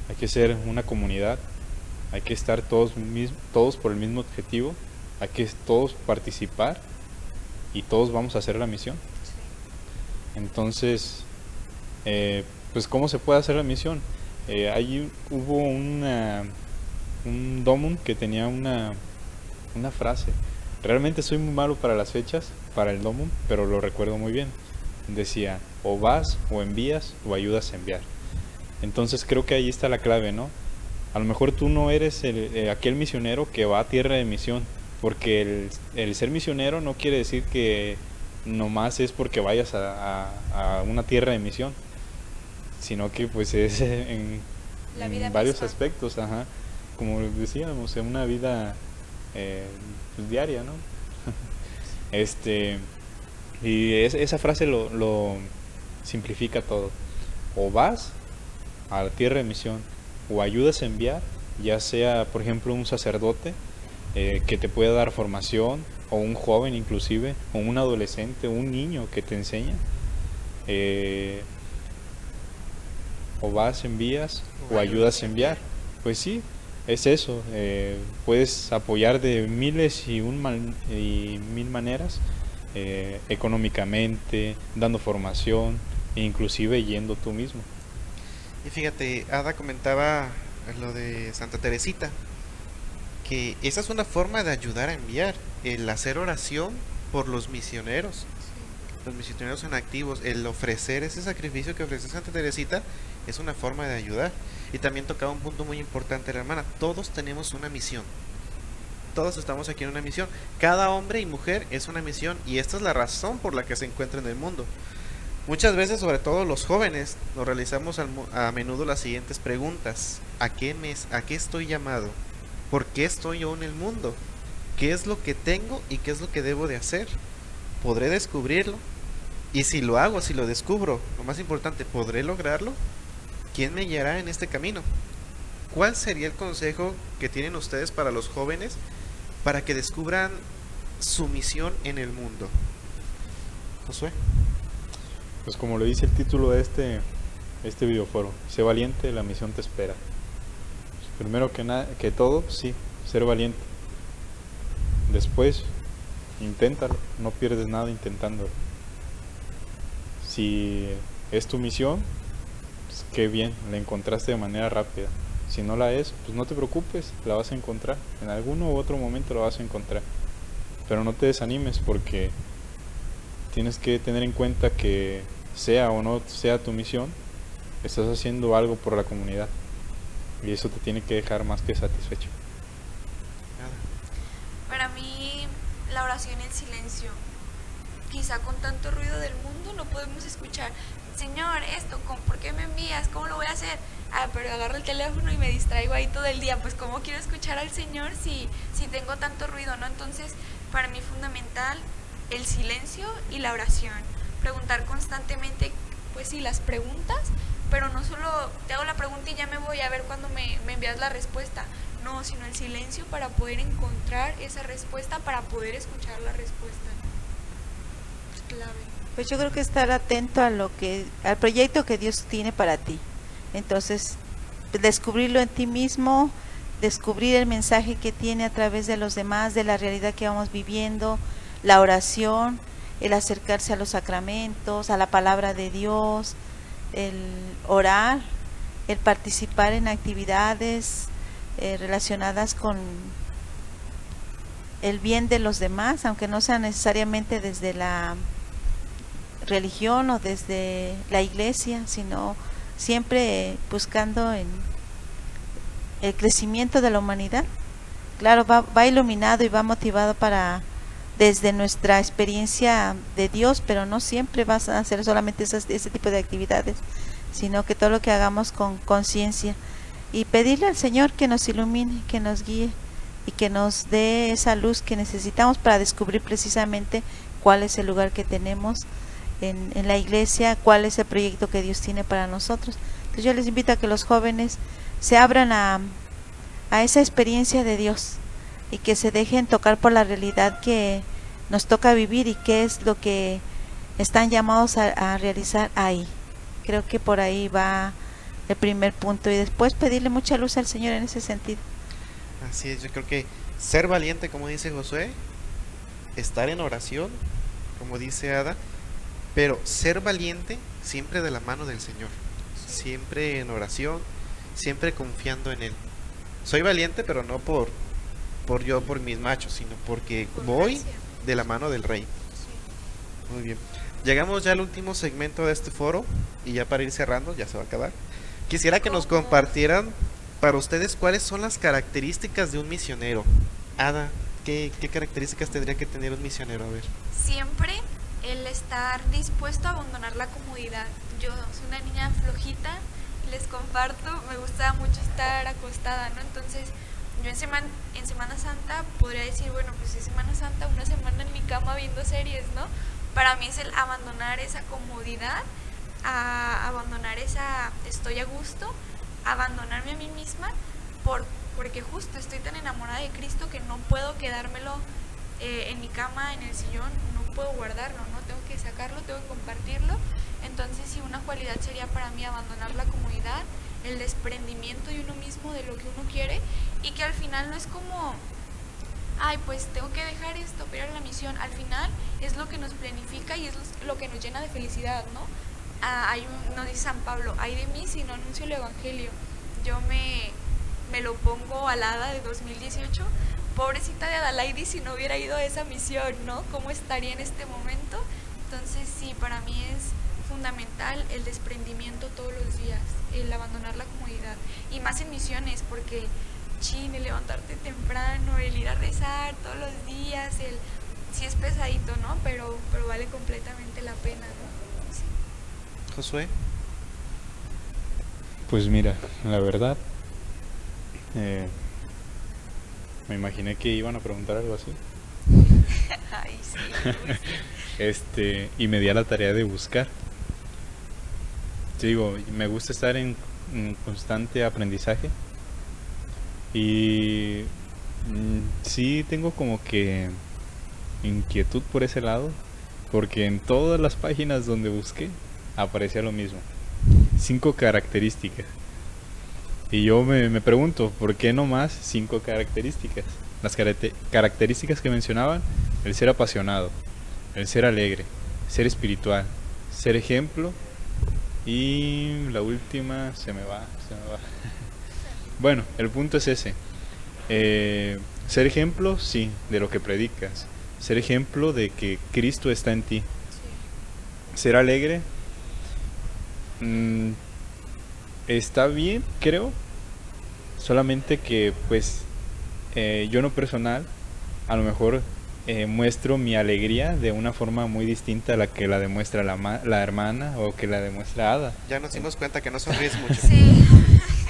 Hay que ser una comunidad, hay que estar todos, todos por el mismo objetivo, hay que todos participar y todos vamos a hacer la misión. Entonces, eh, pues ¿cómo se puede hacer la misión? Eh, ahí hubo un domum que tenía una, una frase. Realmente soy muy malo para las fechas, para el domum, pero lo recuerdo muy bien. Decía, o vas, o envías, o ayudas a enviar. Entonces creo que ahí está la clave, ¿no? A lo mejor tú no eres el, eh, aquel misionero que va a tierra de misión, porque el, el, ser misionero no quiere decir que nomás es porque vayas a, a, a una tierra de misión, sino que pues es [laughs] en, en varios aspectos, ajá como decíamos, en una vida eh, pues, diaria, ¿no? [laughs] este, y esa frase lo, lo, simplifica todo. O vas a la tierra de misión, o ayudas a enviar, ya sea, por ejemplo, un sacerdote eh, que te pueda dar formación, o un joven inclusive, o un adolescente, o un niño que te enseña. Eh, o vas, envías, o ayudas a enviar. Pues sí, es eso, eh, puedes apoyar de miles y, un y mil maneras, eh, económicamente, dando formación, e inclusive yendo tú mismo. Y fíjate, Ada comentaba lo de Santa Teresita, que esa es una forma de ayudar a enviar, el hacer oración por los misioneros, los misioneros son activos, el ofrecer ese sacrificio que ofrece Santa Teresita es una forma de ayudar. Y también tocaba un punto muy importante la hermana. Todos tenemos una misión. Todos estamos aquí en una misión. Cada hombre y mujer es una misión y esta es la razón por la que se encuentra en el mundo. Muchas veces, sobre todo los jóvenes, nos realizamos a menudo las siguientes preguntas. ¿A qué, me, ¿A qué estoy llamado? ¿Por qué estoy yo en el mundo? ¿Qué es lo que tengo y qué es lo que debo de hacer? ¿Podré descubrirlo? Y si lo hago, si lo descubro, lo más importante, ¿podré lograrlo? ¿quién me guiará en este camino? ¿Cuál sería el consejo que tienen ustedes para los jóvenes para que descubran su misión en el mundo? Josué. Pues como lo dice el título de este, este videoforo, sé valiente, la misión te espera. Pues primero que, que todo, sí, ser valiente. Después, inténtalo, no pierdes nada intentándolo. Si es tu misión, qué bien, la encontraste de manera rápida. Si no la es, pues no te preocupes, la vas a encontrar. En alguno u otro momento la vas a encontrar. Pero no te desanimes porque tienes que tener en cuenta que sea o no sea tu misión, estás haciendo algo por la comunidad. Y eso te tiene que dejar más que satisfecho. Para mí, la oración en silencio. Quizá con tanto ruido del mundo no podemos escuchar Señor, esto, ¿por qué me envías? ¿Cómo lo voy a hacer? Ah, pero agarro el teléfono y me distraigo ahí todo el día. Pues, ¿cómo quiero escuchar al Señor si, si tengo tanto ruido, no? Entonces, para mí fundamental el silencio y la oración. Preguntar constantemente, pues sí, las preguntas, pero no solo te hago la pregunta y ya me voy a ver cuando me, me envías la respuesta. No, sino el silencio para poder encontrar esa respuesta, para poder escuchar la respuesta. Es clave. Pues yo creo que estar atento a lo que al proyecto que Dios tiene para ti. Entonces, descubrirlo en ti mismo, descubrir el mensaje que tiene a través de los demás, de la realidad que vamos viviendo, la oración, el acercarse a los sacramentos, a la palabra de Dios, el orar, el participar en actividades eh, relacionadas con el bien de los demás, aunque no sea necesariamente desde la religión o desde la iglesia, sino siempre buscando en el crecimiento de la humanidad. Claro, va, va iluminado y va motivado para desde nuestra experiencia de Dios, pero no siempre vas a hacer solamente ese tipo de actividades, sino que todo lo que hagamos con conciencia y pedirle al Señor que nos ilumine, que nos guíe y que nos dé esa luz que necesitamos para descubrir precisamente cuál es el lugar que tenemos en, en la iglesia, cuál es el proyecto que Dios tiene para nosotros. Entonces yo les invito a que los jóvenes se abran a, a esa experiencia de Dios y que se dejen tocar por la realidad que nos toca vivir y qué es lo que están llamados a, a, realizar ahí. Creo que por ahí va el primer punto y después pedirle mucha luz al Señor en ese sentido. Así es, yo creo que ser valiente, como dice Josué, estar en oración, como dice Ada, pero ser valiente siempre de la mano del Señor, siempre en oración, siempre confiando en Él. Soy valiente, pero no por, por yo, por mis machos, sino porque voy de la mano del Rey. Muy bien. Llegamos ya al último segmento de este foro y ya para ir cerrando, ya se va a acabar. Quisiera que nos compartieran para ustedes cuáles son las características de un misionero. Ada, ¿qué, qué características tendría que tener un misionero? A ver. Siempre el estar dispuesto a abandonar la comodidad. Yo soy una niña flojita, les comparto, me gusta mucho estar acostada, ¿no? Entonces, yo en semana, en semana Santa podría decir, bueno, pues es Semana Santa, una semana en mi cama viendo series, ¿no? Para mí es el abandonar esa comodidad, a abandonar esa estoy a gusto, abandonarme a mí misma, por, porque justo estoy tan enamorada de Cristo que no puedo quedármelo eh, en mi cama, en el sillón, no puedo guardarlo, ¿no? Tengo que sacarlo, tengo que compartirlo. Entonces, sí, una cualidad sería para mí abandonar la comodidad, el desprendimiento de uno mismo, de lo que uno quiere, y que al final no es como, ay, pues tengo que dejar esto a la misión. Al final es lo que nos planifica y es lo que nos llena de felicidad, ¿no? Ah, hay un, dice San Pablo, ay de mí si no anuncio el Evangelio. Yo me, me lo pongo al hada de 2018. Pobrecita de Adalaidi si no hubiera ido a esa misión, ¿no? ¿Cómo estaría en este momento? Entonces sí, para mí es fundamental el desprendimiento todos los días, el abandonar la comodidad. Y más en misiones, porque chin, el levantarte temprano, el ir a rezar todos los días, el sí es pesadito, ¿no? Pero, pero vale completamente la pena, ¿no? Josué. Pues mira, la verdad, eh, me imaginé que iban a preguntar algo así. [laughs] Ay, sí. [laughs] este, y me di a la tarea de buscar. Digo, me gusta estar en, constante aprendizaje. Y mm, sí tengo como que inquietud por ese lado, porque en todas las páginas donde busqué aparecía lo mismo. Cinco características. Y yo me, me pregunto, ¿por qué no más cinco características? Las caracter características que mencionaban, el ser apasionado, el ser alegre, ser espiritual, ser ejemplo y la última se me va, se me va. [laughs] bueno, el punto es ese. Eh, ser ejemplo, sí, de lo que predicas. Ser ejemplo de que Cristo está en ti. Ser alegre, Mm, está bien, creo. Solamente que, pues, eh, yo no personal, a lo mejor eh, muestro mi alegría de una forma muy distinta a la que la demuestra la, ma- la hermana o que la demuestra Ada. Ya nos dimos cuenta que no sonríes [laughs] mucho. Sí.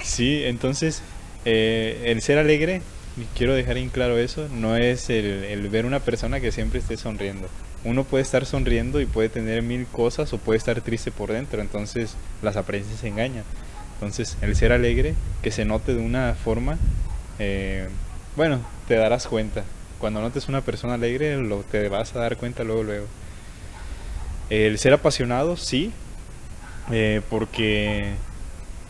Sí, entonces, eh, el ser alegre, y quiero dejar en claro eso, no es el, el ver una persona que siempre esté sonriendo. Uno puede estar sonriendo y puede tener mil cosas o puede estar triste por dentro, entonces las apariencias se engañan. Entonces, el ser alegre, que se note de una forma, eh, bueno, te darás cuenta. Cuando notes una persona alegre, lo, te vas a dar cuenta luego, luego. El ser apasionado, sí, eh, porque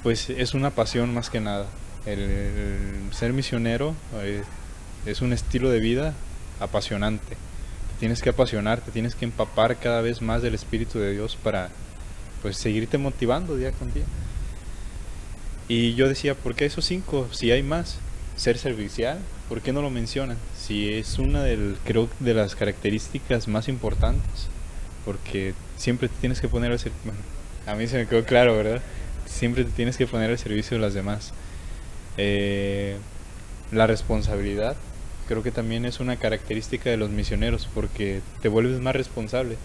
pues es una pasión más que nada. El, ser misionero eh, es un estilo de vida apasionante. Te tienes que apasionar, te tienes que empapar cada vez más del Espíritu de Dios para pues seguirte motivando día con día. Y yo decía, ¿por qué esos cinco? Si hay más, ser servicial, ¿por qué no lo mencionan? Si es una del, creo, de las características más importantes, porque siempre te tienes que poner al servicio, bueno, a mí se me quedó claro, ¿verdad? Siempre te tienes que poner al servicio de las demás. Eh, la responsabilidad, creo que también es una característica de los misioneros, porque te vuelves más responsable.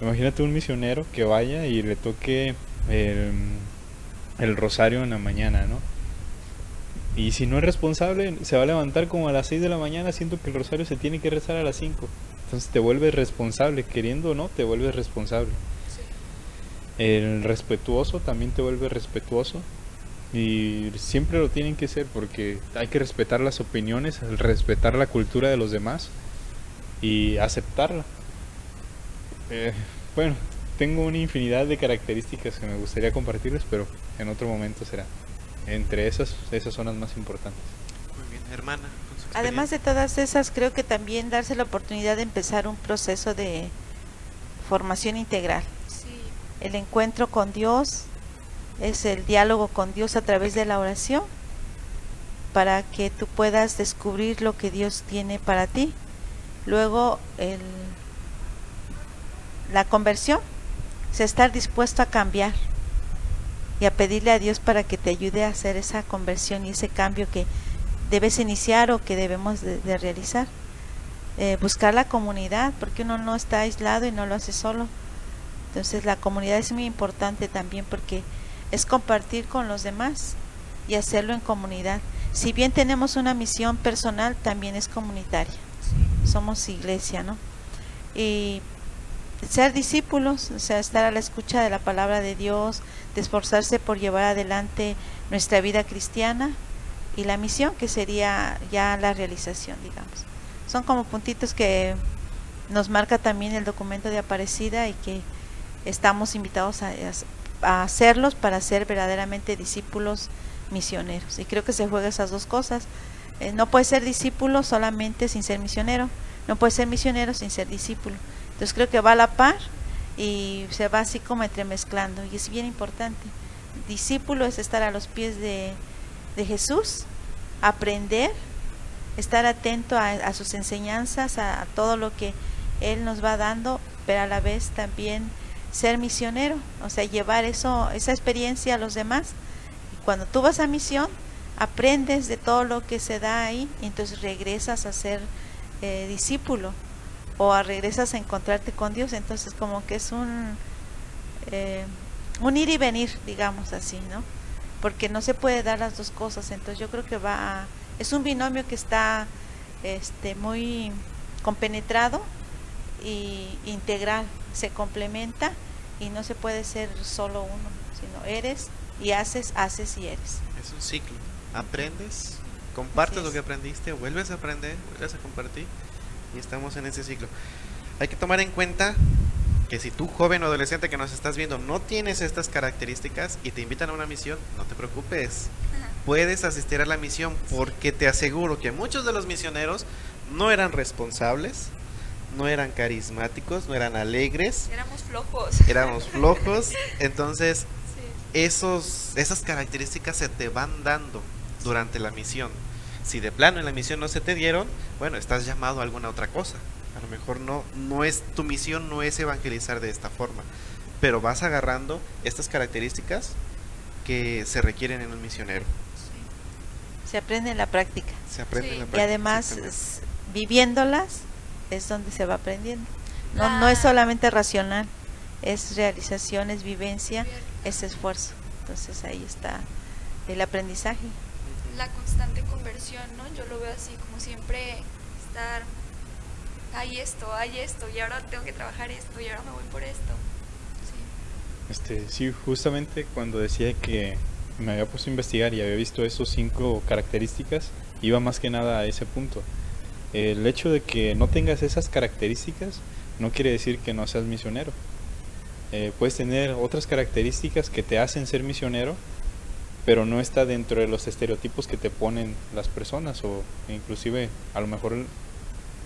Imagínate un misionero que vaya y le toque el, el rosario en la mañana, ¿no? Y si no es responsable, se va a levantar como a las 6 de la mañana, siento que el rosario se tiene que rezar a las 5. Entonces te vuelves responsable, queriendo o no, te vuelves responsable. El respetuoso también te vuelve respetuoso. Y siempre lo tienen que ser porque hay que respetar las opiniones, respetar la cultura de los demás y aceptarla. Eh, bueno, tengo una infinidad de características que me gustaría compartirles, pero en otro momento será. Entre esas, esas son las más importantes. Muy bien, hermana. Además de todas esas, creo que también darse la oportunidad de empezar un proceso de formación integral. Sí, El encuentro con Dios es el diálogo con Dios a través de la oración para que tú puedas descubrir lo que Dios tiene para ti. Luego, el, la conversión, es estar dispuesto a cambiar y a pedirle a Dios para que te ayude a hacer esa conversión y ese cambio que debes iniciar o que debemos de, de realizar. Eh, buscar la comunidad, porque uno no está aislado y no lo hace solo. Entonces la comunidad es muy importante también porque es compartir con los demás y hacerlo en comunidad. Si bien tenemos una misión personal, también es comunitaria. sí. Somos iglesia, ¿no? Y ser discípulos, o sea, estar a la escucha de la palabra de Dios, de esforzarse por llevar adelante nuestra vida cristiana y la misión que sería ya la realización, digamos. Son como puntitos que nos marca también el documento de Aparecida y que estamos invitados a, hacerlos para ser verdaderamente discípulos misioneros. Y creo que se juega esas dos cosas. Eh, no puede ser discípulo solamente sin ser misionero, no puede ser misionero sin ser discípulo. Entonces creo que va a la par y se va así como entremezclando y es bien importante. Discípulo es estar a los pies de, Jesús, aprender, estar atento a, sus enseñanzas, a, a todo lo que Él nos va dando, pero a la vez también ser misionero, o sea, llevar eso, esa experiencia a los demás. Y cuando tú vas a misión, aprendes de todo lo que se da ahí, y entonces regresas a ser eh, discípulo o a regresas a encontrarte con Dios. Entonces, como que es un, eh, un ir y venir, digamos así, ¿no? Porque no se puede dar las dos cosas. Entonces, yo creo que va, a- es un binomio que está este, muy compenetrado y integral, se complementa y no se puede ser solo uno, sino eres y haces, haces y eres. Es un ciclo. Aprendes, compartes lo que aprendiste, vuelves a aprender, vuelves a compartir y estamos en ese ciclo. Hay que tomar en cuenta que si tú, joven o adolescente que nos estás viendo, no tienes estas características y te invitan a una misión, no te preocupes. Puedes asistir a la misión porque te aseguro que muchos de los misioneros no eran responsables, no eran carismáticos, no eran alegres, Éramos flojos. éramos flojos, [laughs] entonces Sí. esos, esas características se te van dando durante la misión. Si de plano en la misión no se te dieron, bueno, estás llamado a alguna otra cosa. A lo mejor no, no es tu misión no es evangelizar de esta forma, pero vas agarrando estas características que se requieren en un misionero. Se aprende en la práctica. Se aprende Sí. en la Y práctica, además, exactamente. es- viviéndolas es donde se va aprendiendo. No, La- no es solamente racional, es realización, es vivencia, es esfuerzo. Entonces ahí está el aprendizaje. La constante conversión, ¿no? Yo lo veo así, como siempre estar, hay esto, hay esto, y ahora tengo que trabajar esto, y ahora me voy por esto. Sí. Este, sí, justamente cuando decía que me había puesto a investigar y había visto esos cinco características, iba más que nada a ese punto. El hecho de que no tengas esas características no quiere decir que no seas misionero. Eh, puedes tener otras características que te hacen ser misionero, pero no está dentro de los estereotipos que te ponen las personas o inclusive a lo mejor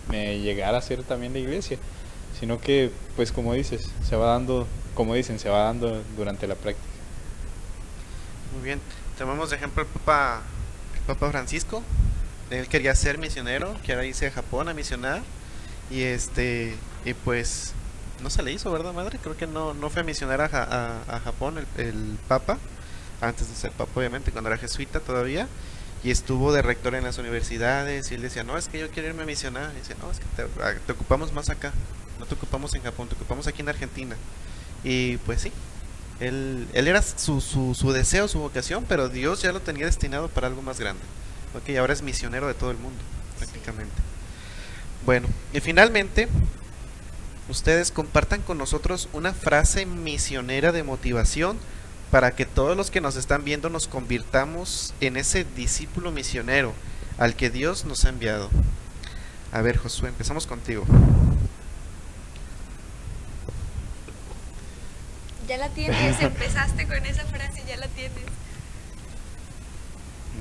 me llegará a ser también la iglesia, sino que pues como dices, se va dando, como dicen, se va dando durante la práctica. Muy bien, tomamos de ejemplo el Papa, el Papa Francisco, él quería ser misionero, que ahora irse a Japón a misionar y este y pues no se le hizo, ¿verdad, madre? Creo que no, no fue a misionar a, a, a Japón el Papa antes de ser papa, obviamente, cuando era jesuita todavía, y estuvo de rector en las universidades, y él decía, no, es que yo quiero irme a misionar, y dice, no, es que te, ah, te, ocupamos más acá, no te ocupamos en Japón, te ocupamos aquí en Argentina. Y pues sí, él, él era su, su, su deseo, su vocación, pero Dios ya lo tenía destinado para algo más grande. Ok, ahora es misionero de todo el mundo, prácticamente. Sí. Bueno, y finalmente, ustedes compartan con nosotros una frase misionera de motivación para que todos los que nos están viendo nos convirtamos en ese discípulo misionero al que Dios nos ha enviado. A ver, Josué, empezamos contigo. Ya la tienes, [laughs] empezaste con esa frase, ya la tienes.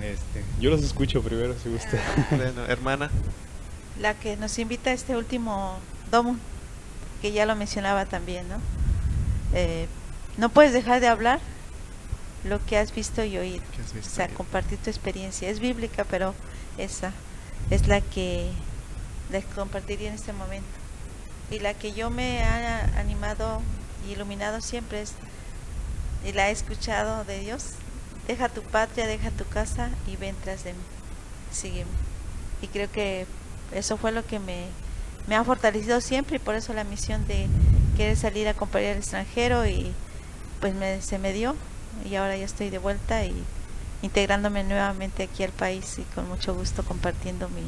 Este, yo los escucho primero, si gusta. Ah. [laughs] Bueno, hermana. La que nos invita a este último domo, que ya lo mencionaba también, ¿no? Eh, no puedes dejar de hablar lo que has visto y oído. Visto o sea, compartir tu experiencia. Es bíblica, pero esa es la que les compartiría en este momento. Y la que yo me ha animado y iluminado siempre es, y la he escuchado de Dios, deja tu patria, deja tu casa y ven tras de mí. Sígueme. Y creo que eso fue lo que me, me ha fortalecido siempre y por eso la misión de querer salir a compartir al extranjero y pues me, se me dio y ahora ya estoy de vuelta y integrándome nuevamente aquí al país y con mucho gusto compartiendo mi,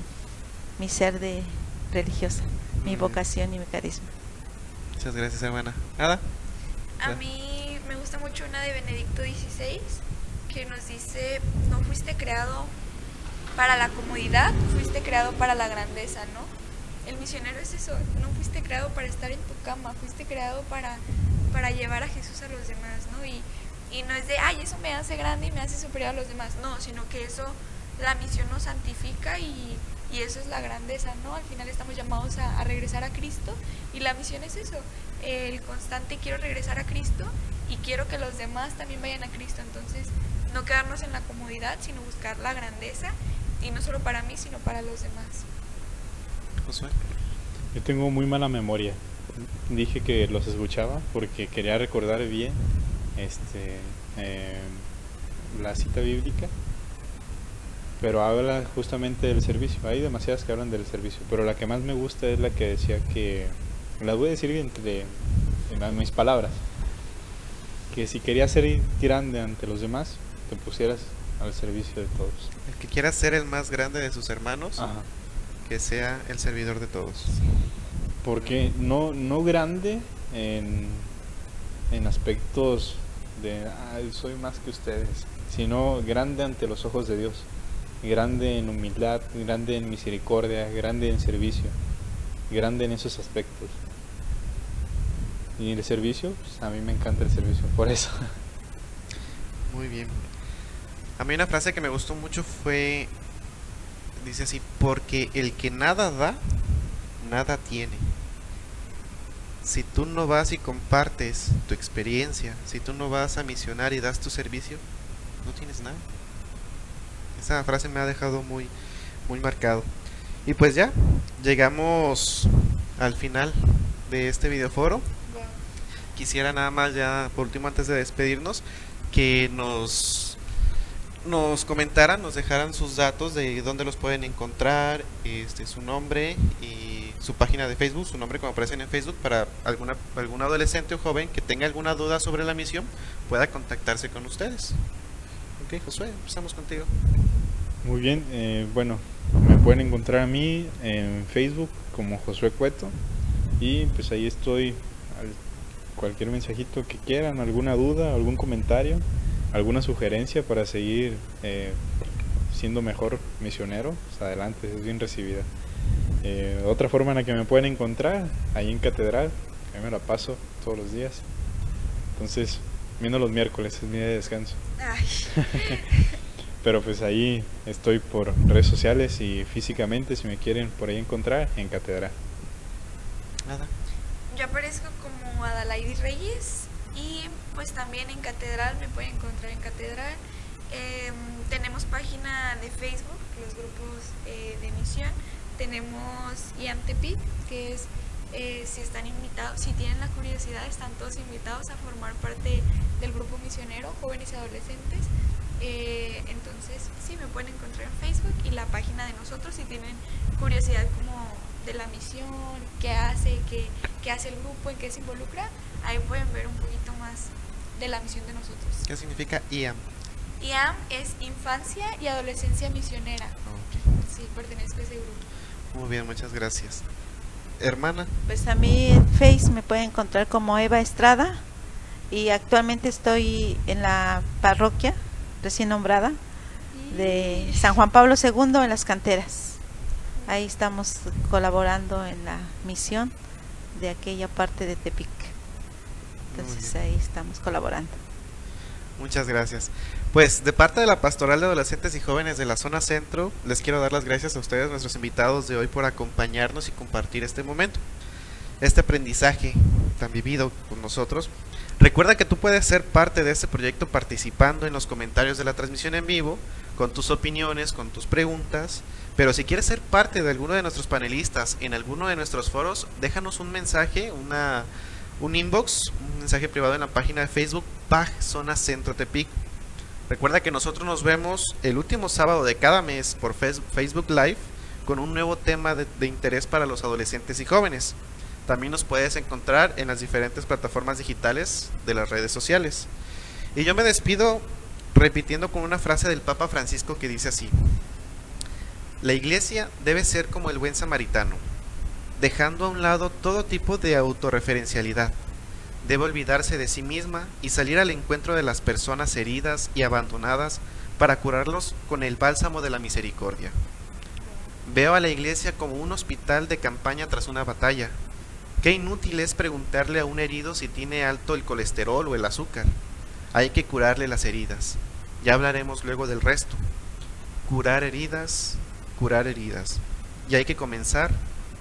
mi ser de religiosa, mi vocación y mi carisma. Muchas gracias, hermana. ¿Nada? A mí me gusta mucho una de Benedicto XVI que nos dice, no fuiste creado para la comodidad, fuiste creado para la grandeza, ¿no? El misionero es eso, no fuiste creado para estar en tu cama, fuiste creado para, para llevar a Jesús a los demás, ¿no? Y, y no es de, ay, eso me hace grande y me hace superior a los demás, no, sino que eso, la misión nos santifica y, y eso es la grandeza, ¿no? Al final estamos llamados a, a, regresar a Cristo y la misión es eso, el constante quiero regresar a Cristo y quiero que los demás también vayan a Cristo, entonces no quedarnos en la comodidad, sino buscar la grandeza y no solo para mí, sino para los demás. Josué. Yo tengo muy mala memoria. Dije que los escuchaba porque quería recordar bien este eh, la cita bíblica pero habla justamente del servicio. Hay demasiadas que hablan del servicio pero la que más me gusta es la que decía que la voy a decir entre en mis palabras que si querías ser grande ante los demás te pusieras al servicio de todos. El que quiera ser el más grande de sus hermanos Ajá. que sea el servidor de todos. Porque no no grande en en aspectos de soy más que ustedes, sino grande ante los ojos de Dios, grande en humildad, grande en misericordia, grande en servicio, grande en esos aspectos. Y el servicio, pues a mí me encanta el servicio, por eso. [laughs] Muy bien. A mí una frase que me gustó mucho fue, dice así, porque el que nada da, nada tiene si tú no vas y compartes tu experiencia, si tú no vas a misionar y das tu servicio, no tienes nada. Esa frase me ha dejado muy, muy marcado. Y pues ya, llegamos al final de este videoforo. Quisiera nada más ya, por último, antes de despedirnos, que nos nos comentaran, nos dejaran sus datos de dónde los pueden encontrar, este su nombre y su página de Facebook, su nombre como aparecen en Facebook para alguna algún adolescente o joven que tenga alguna duda sobre la misión pueda contactarse con ustedes. Ok, Josué, empezamos contigo. Muy bien, eh, bueno, me pueden encontrar a mí en Facebook como Josué Cueto y pues ahí estoy al cualquier mensajito que quieran, alguna duda, algún comentario alguna sugerencia para seguir eh, siendo mejor misionero, pues adelante, es bien recibida. Eh, otra forma en la que me pueden encontrar, ahí en Catedral, ahí me la paso todos los días. Entonces, Menos los miércoles, es mi día de descanso. Ay, [laughs] Pero pues ahí estoy por redes sociales y físicamente, si me quieren por ahí encontrar, en Catedral. Nada. yo aparezco como Adalaidi Reyes y pues también en Catedral, me pueden encontrar en Catedral. Em, tenemos página de Facebook, los grupos eh, de misión. Tenemos IAMTEPIC, que es eh, si están invitados, si tienen la curiosidad, están todos invitados a formar parte del grupo misionero, jóvenes y adolescentes. Eh, entonces, sí, me pueden encontrar en Facebook y la página de nosotros si tienen curiosidad como de la misión, qué hace, qué, qué hace el grupo, en qué se involucra, ahí pueden ver un poquito más de la misión de nosotros. ¿Qué significa IAM? IAM es Infancia y Adolescencia Misionera. Sí, pertenezco a ese grupo. Muy bien, muchas gracias. Hermana, Pues a mí en Face me pueden encontrar como Eva Estrada y actualmente estoy en la parroquia recién nombrada de San Juan Pablo II en las canteras. Ahí estamos colaborando en la misión de aquella parte de Tepic. Entonces ahí estamos colaborando. muchas gracias. Pues de parte de la Pastoral de Adolescentes y Jóvenes de la Zona Centro, les quiero dar las gracias a ustedes, nuestros invitados de hoy, por acompañarnos y compartir este momento, este aprendizaje tan vivido con nosotros. Recuerda que tú puedes ser parte de este proyecto participando en los comentarios de la transmisión en vivo, con tus opiniones, con tus preguntas. Pero si quieres ser parte de alguno de nuestros panelistas en alguno de nuestros foros, déjanos un mensaje, una, un inbox, un mensaje privado en la página de Facebook PAG Zona Centro Tepic. Recuerda que nosotros nos vemos el último sábado de cada mes por Face- Facebook Live con un nuevo tema de, de interés para los adolescentes y jóvenes. También nos puedes encontrar en las diferentes plataformas digitales de las redes sociales. Y yo me despido repitiendo con una frase del Papa Francisco que dice así. La iglesia debe ser como el buen samaritano, dejando a un lado todo tipo de autorreferencialidad. Debe olvidarse de sí misma y salir al encuentro de las personas heridas y abandonadas para curarlos con el bálsamo de la misericordia. Veo a la iglesia como un hospital de campaña tras una batalla. Qué inútil es preguntarle a un herido si tiene alto el colesterol o el azúcar. Hay que curarle las heridas. Ya hablaremos luego del resto. Curar heridas, curar heridas. Y hay que comenzar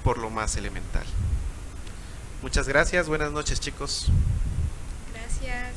por lo más elemental. Muchas gracias, buenas noches chicos. Gracias.